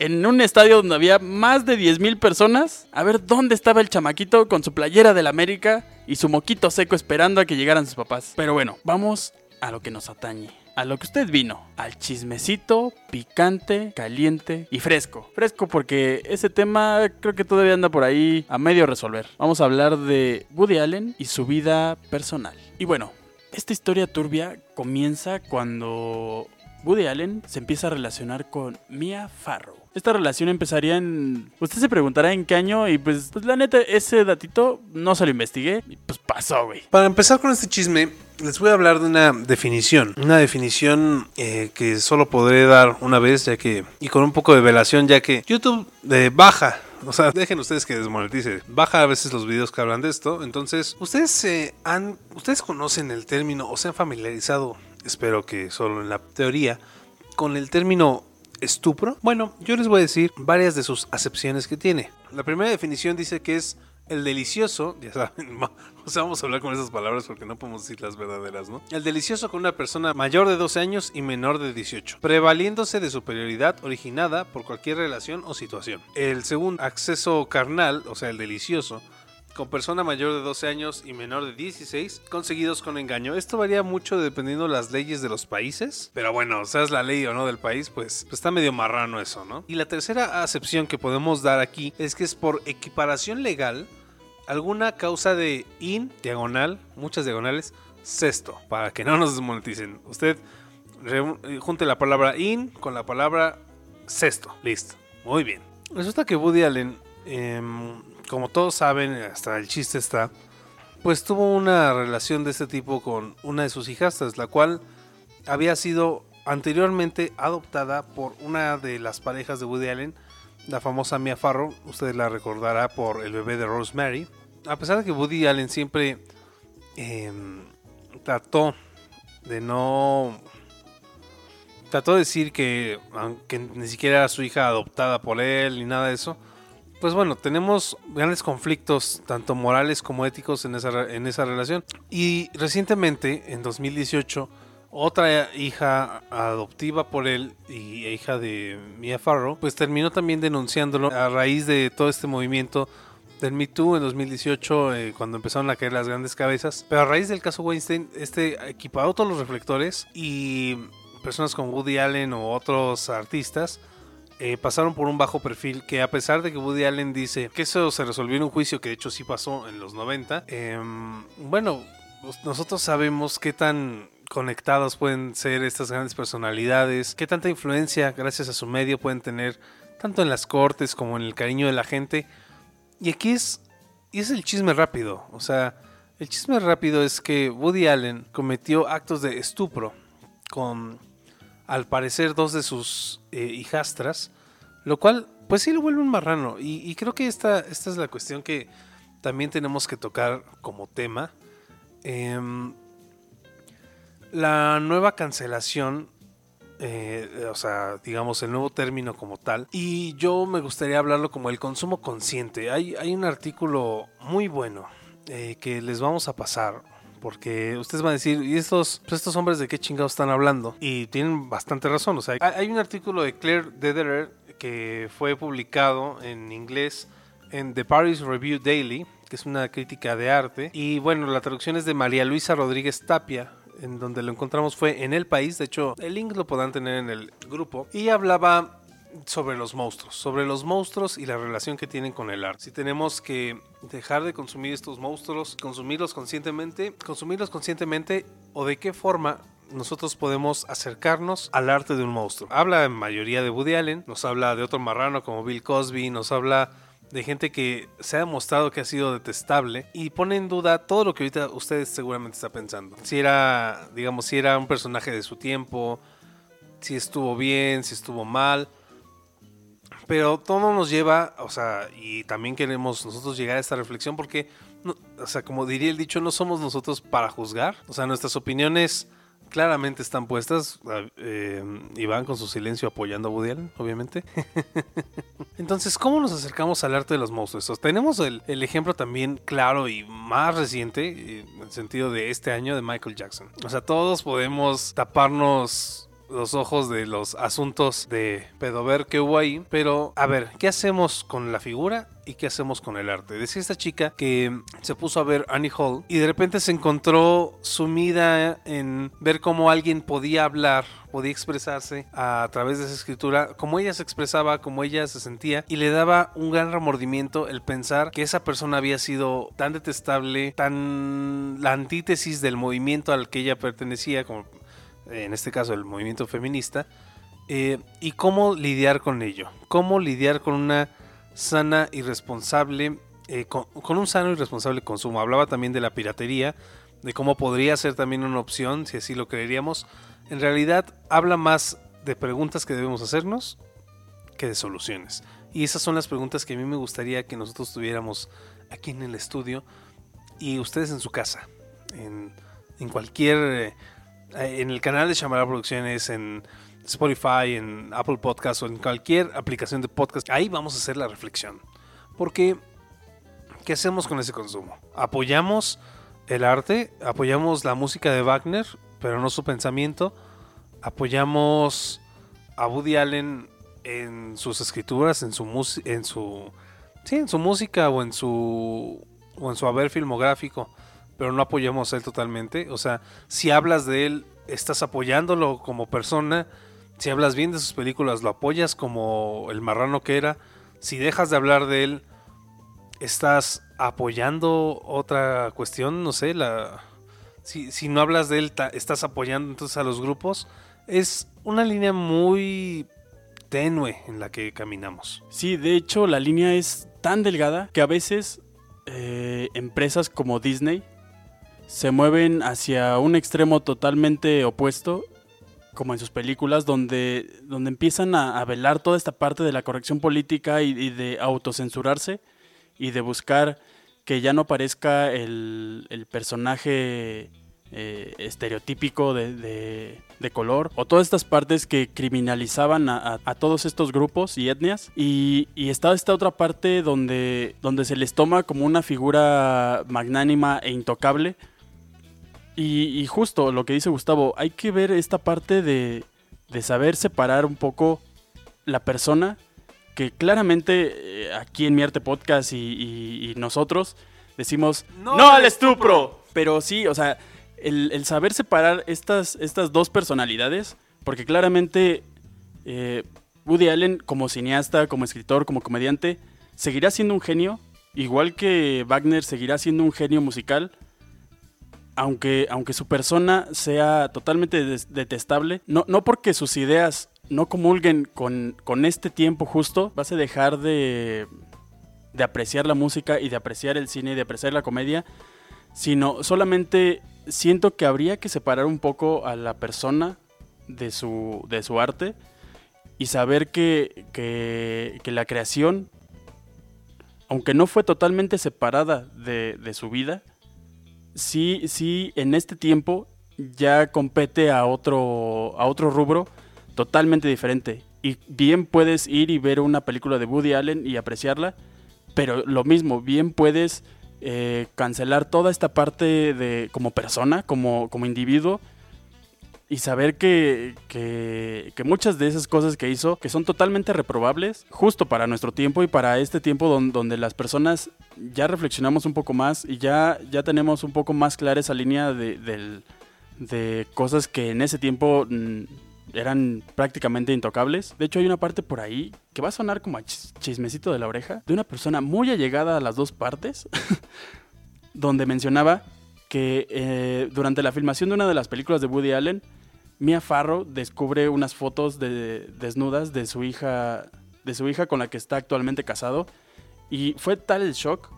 en un estadio donde había más de 10.000 personas, a ver dónde estaba el chamaquito con su playera del América y su moquito seco esperando a que llegaran sus papás. Pero bueno, vamos a lo que nos atañe. A lo que usted vino, al chismecito picante, caliente y fresco. Fresco porque ese tema creo que todavía anda por ahí a medio resolver. Vamos a hablar de Woody Allen y su vida personal. Y bueno, esta historia turbia comienza cuando Woody Allen se empieza a relacionar con Mia Farrow. Esta relación empezaría en... Usted se preguntará en qué año y pues, pues la neta ese datito no se lo investigué y pues pasó, güey. Para empezar con este chisme, les voy a hablar de una definición. Una definición eh, que solo podré dar una vez, ya que... Y con un poco de velación, ya que YouTube eh, baja o sea, dejen ustedes que desmonetice. Baja a veces los videos que hablan de esto. Entonces, ustedes se han. Ustedes conocen el término o se han familiarizado, espero que solo en la teoría, con el término estupro. Bueno, yo les voy a decir varias de sus acepciones que tiene. La primera definición dice que es el delicioso, [LAUGHS] ya saben, o sea, vamos a hablar con esas palabras porque no podemos decir las verdaderas, ¿no? El delicioso con una persona mayor de 12 años y menor de 18, prevaliéndose de superioridad originada por cualquier relación o situación. El segundo, acceso carnal, o sea, el delicioso, con persona mayor de 12 años y menor de 16, conseguidos con engaño. Esto varía mucho dependiendo de las leyes de los países, pero bueno, seas la ley o no del país, pues, pues, está medio marrano eso, ¿no? Y la tercera acepción que podemos dar aquí es que es por equiparación legal alguna causa de in, diagonal, muchas diagonales, sexto, para que no nos desmoneticen. Usted eh, junte la palabra in con la palabra sexto. Listo. Muy bien. Resulta que Woody Allen, em, como todos saben, hasta el chiste está, pues tuvo una relación de este tipo con una de sus hijastras, la cual había sido anteriormente adoptada por una de las parejas de Woody Allen, la famosa Mia Farrow, usted la recordará por el bebé de Rosemary a pesar de que Woody Allen siempre em, trató de no. Trató de decir que, aunque ni siquiera era su hija adoptada por él ni nada de eso, pues bueno, tenemos grandes conflictos, tanto morales como éticos, en esa, en esa relación. Y recientemente, en 2018, otra hija adoptiva por él y hija de Mia Farrow, pues terminó también denunciándolo a raíz de todo este movimiento del Me Too en 2018, eh, cuando empezaron a caer las grandes cabezas. Pero a raíz del caso Weinstein, este equipado todos los reflectores y personas como Woody Allen o otros artistas eh, pasaron por un bajo perfil que a pesar de que Woody Allen dice que eso se resolvió en un juicio que de hecho sí pasó en los 90, em, bueno, pues nosotros sabemos qué tan conectados pueden ser estas grandes personalidades, qué tanta influencia gracias a su medio pueden tener tanto en las cortes como en el cariño de la gente. Y aquí es, es el chisme rápido. O sea, el chisme rápido es que Woody Allen cometió actos de estupro con, al parecer, dos de sus eh, hijastras. Lo cual, pues sí lo vuelve un marrano. Y, creo que esta, esta es la cuestión que también tenemos que tocar como tema. Em, la nueva cancelación eh, o sea, digamos, el nuevo término como tal. Y yo me gustaría hablarlo como el consumo consciente. Hay, hay un artículo muy bueno eh, que les vamos a pasar. Porque ustedes van a decir, ¿y estos, pues, estos hombres de qué chingados están hablando? Y tienen bastante razón. O sea, hay un artículo de Claire Dederer que fue publicado en inglés en The Paris Review Daily, que es una crítica de arte. Y bueno, la traducción es de María Luisa Rodríguez Tapia, en donde lo encontramos fue en El País, de hecho el link lo podrán tener en el grupo, y hablaba sobre los monstruos, sobre los monstruos y la relación que tienen con el arte. Si tenemos que dejar de consumir estos monstruos, consumirlos conscientemente, consumirlos conscientemente o de qué forma nosotros podemos acercarnos al arte de un monstruo. Habla en mayoría de Woody Allen, nos habla de otro marrano como Bill Cosby, nos habla de gente que se ha demostrado que ha sido detestable y pone en duda todo lo que ahorita ustedes seguramente está pensando. Si era, digamos, si era un personaje de su tiempo, si estuvo bien, si estuvo mal. Pero todo nos lleva, o sea, y también queremos nosotros llegar a esta reflexión porque, o sea, como diría el dicho, no somos nosotros para juzgar. O sea, nuestras opiniones claramente están puestas. Eh, Iván con su silencio apoyando a Woody Allen, obviamente. [LAUGHS] Entonces, ¿cómo nos acercamos al arte de los monstruos? Tenemos el, el ejemplo también claro y más reciente, eh, en el sentido de este año, de Michael Jackson. O sea, todos podemos taparnos los ojos de los asuntos de pedover que hubo ahí. Pero, a ver, ¿qué hacemos con la figura y qué hacemos con el arte? Decía esta chica que se puso a ver Annie Hall y de repente se encontró sumida en ver cómo alguien podía hablar, podía expresarse a través de esa escritura, como ella se expresaba, como ella se sentía y le daba un gran remordimiento el pensar que esa persona había sido tan detestable, tan la antítesis del movimiento al que ella pertenecía, como en este caso el movimiento feminista, eh, y cómo lidiar con ello, cómo lidiar con una sana y responsable, eh, con, un sano y responsable consumo. Hablaba también de la piratería, de cómo podría ser también una opción, si así lo creeríamos. En realidad habla más de preguntas que debemos hacernos que de soluciones. Y esas son las preguntas que a mí me gustaría que nosotros tuviéramos aquí en el estudio y ustedes en su casa, en, en cualquier... eh, en el canal de Chamara Producciones, en Spotify, en Apple Podcast o en cualquier aplicación de podcast, ahí vamos a hacer la reflexión. Porque, ¿qué hacemos con ese consumo? ¿Apoyamos el arte? ¿Apoyamos la música de Wagner, pero no su pensamiento? ¿Apoyamos a Woody Allen en sus escrituras, en su, en su, sí, en su música o en su, o en su haber filmográfico? Pero no apoyamos a él totalmente. O sea, si hablas de él, estás apoyándolo como persona. Si hablas bien de sus películas, lo apoyas como el marrano que era. Si dejas de hablar de él, estás apoyando otra cuestión, no sé, la... Si, si no hablas de él, estás apoyando entonces a los grupos. Es una línea muy tenue en la que caminamos. Sí, de hecho la línea es tan delgada que a veces eh, empresas como Disney se mueven hacia un extremo totalmente opuesto, como en sus películas, donde, donde empiezan a, velar toda esta parte de la corrección política y, y de autocensurarse y de buscar que ya no parezca el, el personaje eh, estereotípico de, de- de color o todas estas partes que criminalizaban a, a- a todos estos grupos y etnias. Y, y está esta otra parte donde, donde se les toma como una figura magnánima e intocable y, y justo lo que dice Gustavo, hay que ver esta parte de, de saber separar un poco la persona que claramente eh, aquí en Mi Arte Podcast y, y- y nosotros decimos No no, al al estupro. Pero sí, o sea, el, el saber separar estas, estas dos personalidades, porque claramente eh, Woody Allen como cineasta, como escritor, como comediante, seguirá siendo un genio, igual que Wagner seguirá siendo un genio musical, aunque, aunque su persona sea totalmente detestable, no, no porque sus ideas no comulguen con, con este tiempo justo, vas a dejar de, de apreciar la música y de apreciar el cine y de apreciar la comedia, sino solamente siento que habría que separar un poco a la persona de su, de su arte y saber que, que, que la creación, aunque no fue totalmente separada de, de su vida, sí, sí en este tiempo ya compete a otro, a otro rubro totalmente diferente. Y bien puedes ir y ver una película de Woody Allen y apreciarla, pero lo mismo, bien puedes eh, cancelar toda esta parte de como persona, como, como individuo, y saber que, que, que muchas de esas cosas que hizo, que son totalmente reprobables, justo para nuestro tiempo y para este tiempo don- donde las personas ya reflexionamos un poco más y ya, ya tenemos un poco más clara esa línea de, de cosas que en ese tiempo mm, eran prácticamente intocables. De hecho, hay una parte por ahí que va a sonar como a chis- chismecito de la oreja, de una persona muy allegada a las dos partes, [LAUGHS] donde mencionaba que eh, durante la filmación de una de las películas de Woody Allen, Mia Farrow descubre unas fotos de, desnudas de su hija de su hija con la que está actualmente casado y fue tal el shock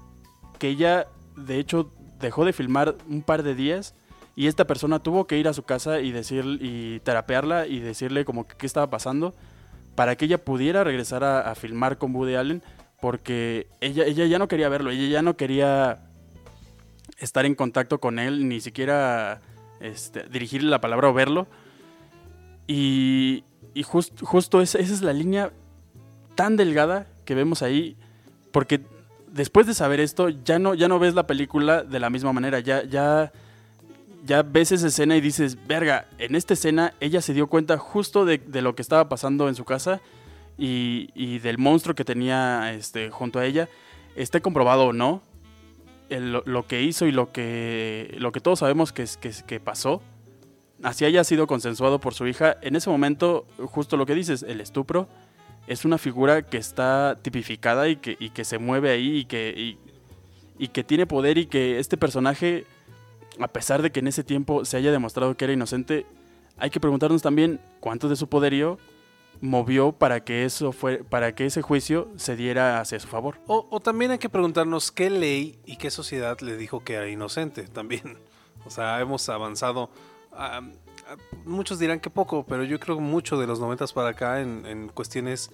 que ella de hecho dejó de filmar un par de días y esta persona tuvo que ir a su casa y decir y terapearla y decirle como que qué estaba pasando para que ella pudiera regresar a, filmar con Woody Allen porque ella, ella ya no quería verlo, ella ya no quería estar en contacto con él, ni siquiera este, dirigirle la palabra o verlo. Y, y just- justo esa, esa es la línea tan delgada que vemos ahí, porque después de saber esto, ya no, ya no ves la película de la misma manera, ya, ya, ya ves esa escena y dices, verga, en esta escena ella se dio cuenta justo de, lo que estaba pasando en su casa y, y del monstruo que tenía este, junto a ella, esté comprobado o no, lo, que hizo y lo que, lo que todos sabemos que, que, que pasó, así haya sido consensuado por su hija, en ese momento, justo lo que dices, el estupro es una figura que está tipificada y que, que se mueve ahí y que, y, y que tiene poder y que este personaje, a pesar de que en ese tiempo se haya demostrado que era inocente, hay que preguntarnos también cuánto de su poderío movió para que eso fue, para que ese juicio se diera hacia su favor. O, o también hay que preguntarnos qué ley y qué sociedad le dijo que era inocente también. [LAUGHS] O sea, hemos avanzado. Muchos dirán que poco, pero yo creo mucho de los noventas para acá en, cuestiones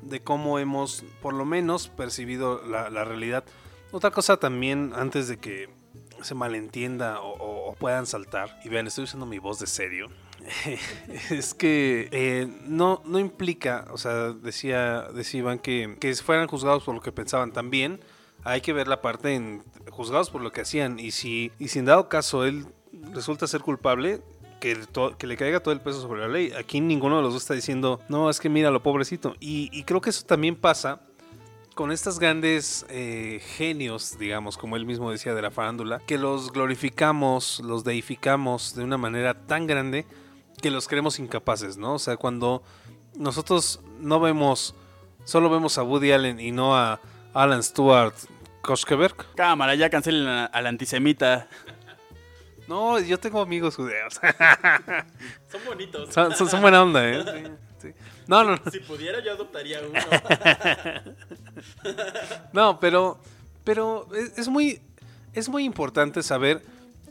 de cómo hemos, por lo menos, percibido la, realidad. Otra cosa también, antes de que se malentienda o puedan saltar, y vean, estoy usando mi voz de serio, [LAUGHS] es que eh, no, no implica, o sea, decía, decía Iván que, que fueran juzgados por lo que pensaban también. Hay que ver la parte en juzgados por lo que hacían. Y si, y si en dado caso él resulta ser culpable, que, to- que le caiga todo el peso sobre la ley. Aquí ninguno de los dos está diciendo, no, es que mira lo pobrecito. Y, y creo que eso también pasa con estas grandes eh, genios, digamos, como él mismo decía de la farándula, que los glorificamos, los deificamos de una manera tan grande que los creemos incapaces, ¿no? O sea, cuando nosotros no vemos, solo vemos a Woody Allen y no a Alan Stewart Koschberg. Cámara, ya cancelen al antisemita. No, yo tengo amigos judeos. [LAUGHS] Son bonitos. son, son- son buena onda, ¿eh? [LAUGHS] Sí, sí. No, no, no. Si pudiera, yo adoptaría uno. [LAUGHS] No, pero, pero es, es muy, es muy importante saber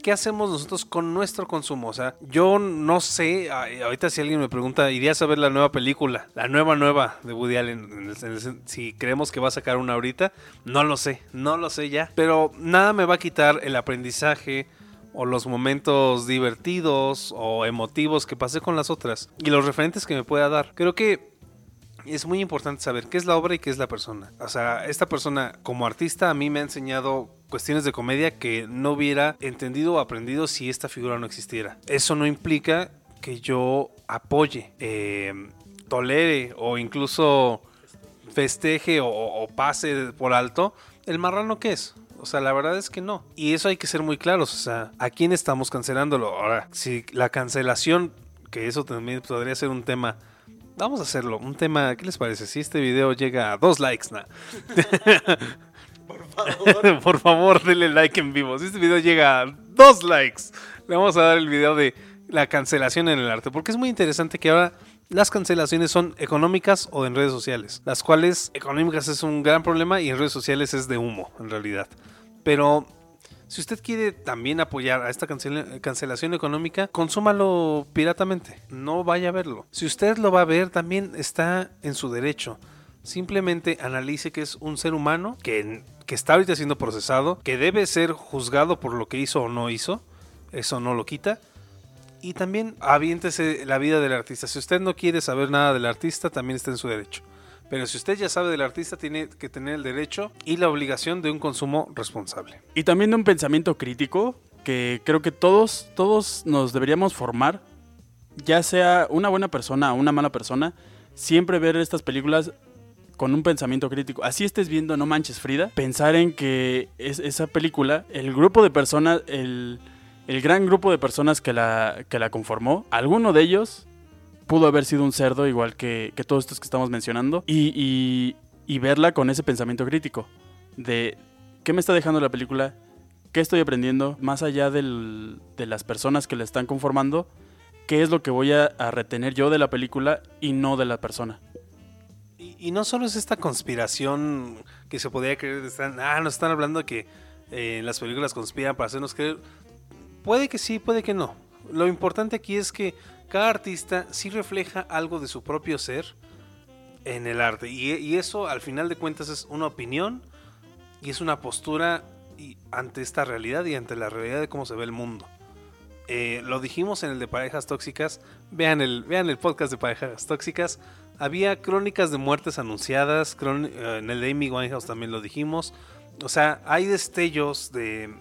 qué hacemos nosotros con nuestro consumo. O sea, yo no sé, ahorita si alguien me pregunta, ¿irías a ver la nueva película? La nueva, nueva de Woody Allen. en el- en el- si creemos que va a sacar una ahorita, no lo sé, no lo sé ya. Pero nada me va a quitar el aprendizaje o los momentos divertidos o emotivos que pasé con las otras y los referentes que me pueda dar. Creo que es muy importante saber qué es la obra y qué es la persona. O sea, esta persona como artista a mí me ha enseñado cuestiones de comedia que no hubiera entendido o aprendido si esta figura no existiera. Eso no implica que yo apoye, eh, tolere o incluso festeje o, o pase por alto el marrano que es. O sea, la verdad es que no. Y eso hay que ser muy claros. O sea, ¿a quién estamos cancelándolo? Ahora, si la cancelación, que eso también podría ser un tema Vamos a hacerlo. Un tema, ¿qué les parece? Si este video llega a dos likes, nah. [LAUGHS] Por favor. [LAUGHS] Por favor, denle like en vivo. Si este video llega a dos likes, le vamos a dar el video de la cancelación en el arte. Porque es muy interesante que ahora las cancelaciones son económicas o en redes sociales. Las cuales económicas es un gran problema y en redes sociales es de humo, en realidad. Pero si usted quiere también apoyar a esta cancel- cancelación económica, consúmalo piratamente. No vaya a verlo. Si usted lo va a ver, también está en su derecho. Simplemente analice que es un ser humano que, que está ahorita siendo procesado, que debe ser juzgado por lo que hizo o no hizo. Eso no lo quita. Y también aviéntese la vida del artista. Si usted no quiere saber nada del artista, también está en su derecho. Pero si usted ya sabe del artista, tiene que tener el derecho y la obligación de un consumo responsable. Y también de un pensamiento crítico que creo que todos, todos nos deberíamos formar, ya sea una buena persona o una mala persona, siempre ver estas películas con un pensamiento crítico. Así estés viendo No Manches Frida, pensar en que es, esa película, el grupo de personas, el, el gran grupo de personas que la, que la conformó, alguno de ellos pudo haber sido un cerdo igual que, todos estos que estamos mencionando y, verla con ese pensamiento crítico de qué me está dejando la película, qué estoy aprendiendo, más allá de las personas que la están conformando, qué es lo que voy a, retener yo de la película y no de la persona. Y, no solo es esta conspiración que se podría creer, están, ah, nos están hablando que eh, las películas conspiran para hacernos creer. Puede que sí, puede que no. Lo importante aquí es que cada artista sí refleja algo de su propio ser en el arte. Y, eso al final de cuentas es una opinión y es una postura ante esta realidad y ante la realidad de cómo se ve el mundo. Eh, lo dijimos en el de parejas tóxicas. Vean el, vean el podcast de parejas tóxicas. Había crónicas de muertes anunciadas. eh, en el de Amy Winehouse también lo dijimos. O sea, hay destellos de,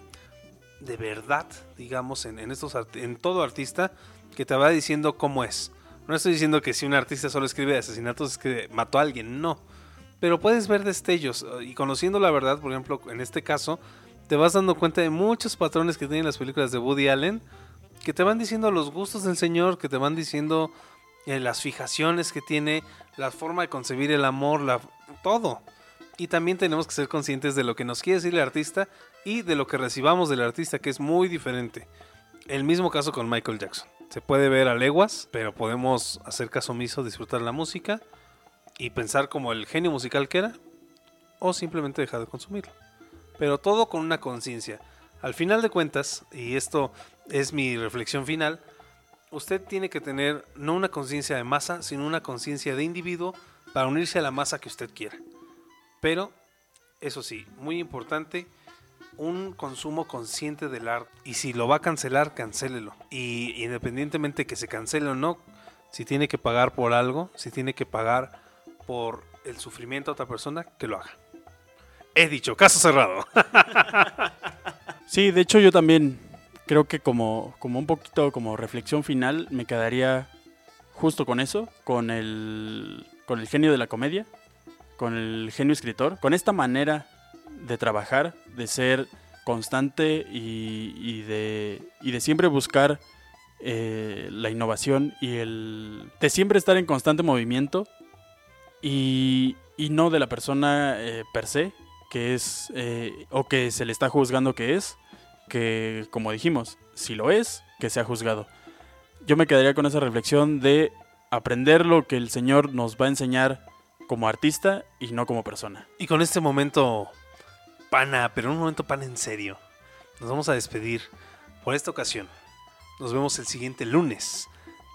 de verdad, digamos, en, en estos en todo artista que te va diciendo cómo es. No estoy diciendo que si un artista solo escribe de asesinatos es que mató a alguien, no. Pero puedes ver destellos eh, y conociendo la verdad, por ejemplo, en este caso, te vas dando cuenta de muchos patrones que tienen las películas de Woody Allen que te van diciendo los gustos del señor, que te van diciendo eh, las fijaciones que tiene, la forma de concebir el amor, la, todo. Y también tenemos que ser conscientes de lo que nos quiere decir el artista y de lo que recibamos del artista, que es muy diferente. El mismo caso con Michael Jackson. Se puede ver a leguas, pero podemos hacer caso omiso, disfrutar la música y pensar como el genio musical que era, o simplemente dejar de consumirlo. Pero todo con una conciencia. Al final de cuentas, y esto es mi reflexión final, usted tiene que tener no una conciencia de masa, sino una conciencia de individuo para unirse a la masa que usted quiera. Pero, eso sí, muy importante, un consumo consciente del arte. Y si lo va a cancelar, cancélelo. Y independientemente que se cancele o no, si tiene que pagar por algo, si tiene que pagar por el sufrimiento a otra persona, que lo haga. He dicho, caso cerrado. [LAUGHS] Sí, de hecho yo también creo que como, como un poquito como reflexión final me quedaría justo con eso, con el, con el genio de la comedia, con el genio escritor, con esta manera de trabajar, de ser constante y, de, y de siempre buscar eh, la innovación y el de siempre estar en constante movimiento y, y no de la persona eh, per se, que es eh, o que se le está juzgando que es, que como dijimos, si lo es, que sea juzgado. Yo me quedaría con esa reflexión de aprender lo que el Señor nos va a enseñar como artista y no como persona. Y con este momento pana, pero un momento pana en serio, nos vamos a despedir por esta ocasión. Nos vemos el siguiente lunes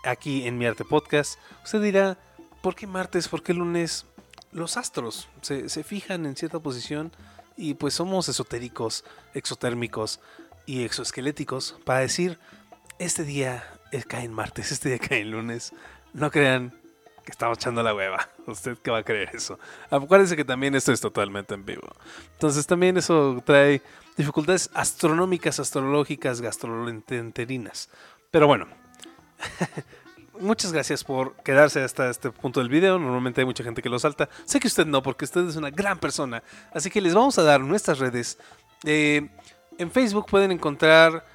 aquí en Mi Arte Podcast. Usted dirá, ¿por qué martes? ¿Por qué lunes? Los astros se, se fijan en cierta posición y pues somos esotéricos, exotérmicos y exoesqueléticos para decir, este día cae en martes, [LAUGHS] este día cae en lunes. No crean que estamos echando la hueva. [LAUGHS] ¿Usted qué va a creer eso? Acuérdense que también esto es totalmente en vivo. Entonces también eso trae dificultades astronómicas, astrológicas, gastroenterinas. Pero bueno, [LAUGHS] muchas gracias por quedarse hasta este punto del video. Normalmente hay mucha gente que lo salta. Sé que usted no, porque usted es una gran persona. Así que les vamos a dar nuestras redes. Eh, en Facebook pueden encontrar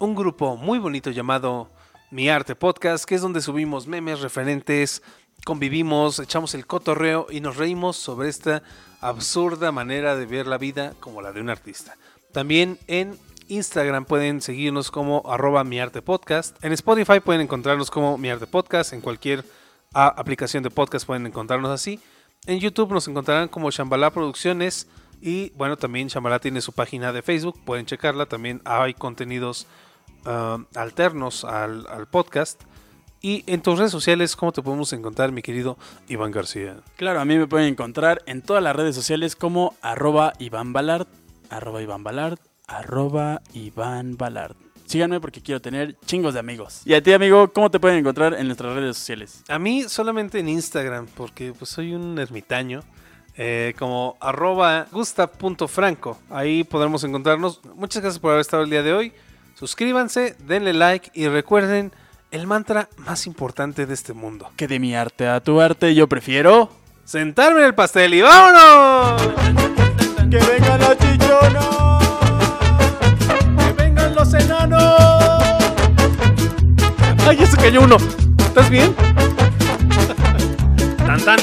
un grupo muy bonito llamado Mi Arte Podcast, que es donde subimos memes, referentes, convivimos, echamos el cotorreo y nos reímos sobre esta absurda manera de ver la vida como la de un artista. También en Instagram pueden seguirnos como arroba mi arte podcast. En Spotify pueden encontrarnos como mi arte podcast. En cualquier ah, aplicación de podcast pueden encontrarnos así. En YouTube nos encontrarán como Shambhala Producciones. Y bueno, también Shambhala tiene su página de Facebook. Pueden checarla. También hay contenidos ah, alternos al, al podcast. Y en tus redes sociales, ¿cómo te podemos encontrar, mi querido Iván García? Claro, a mí me pueden encontrar en todas las redes sociales como arroba Iván arroba Iván arroba Iván Balart. Síganme porque quiero tener chingos de amigos. Y a ti, amigo, ¿cómo te pueden encontrar en nuestras redes sociales? A mí solamente en Instagram, porque pues soy un ermitaño. eh, como arroba gusta.franco. Ahí podremos encontrarnos. Muchas gracias por haber estado el día de hoy. Suscríbanse, denle like y recuerden el mantra más importante de este mundo. Que de mi arte a tu arte yo prefiero... Sentarme en el pastel y vámonos. ¡Que vengan los chichonos! ¡Que vengan los enanos! ¡Ay, ya se cayó uno! ¿Estás bien? tan tan.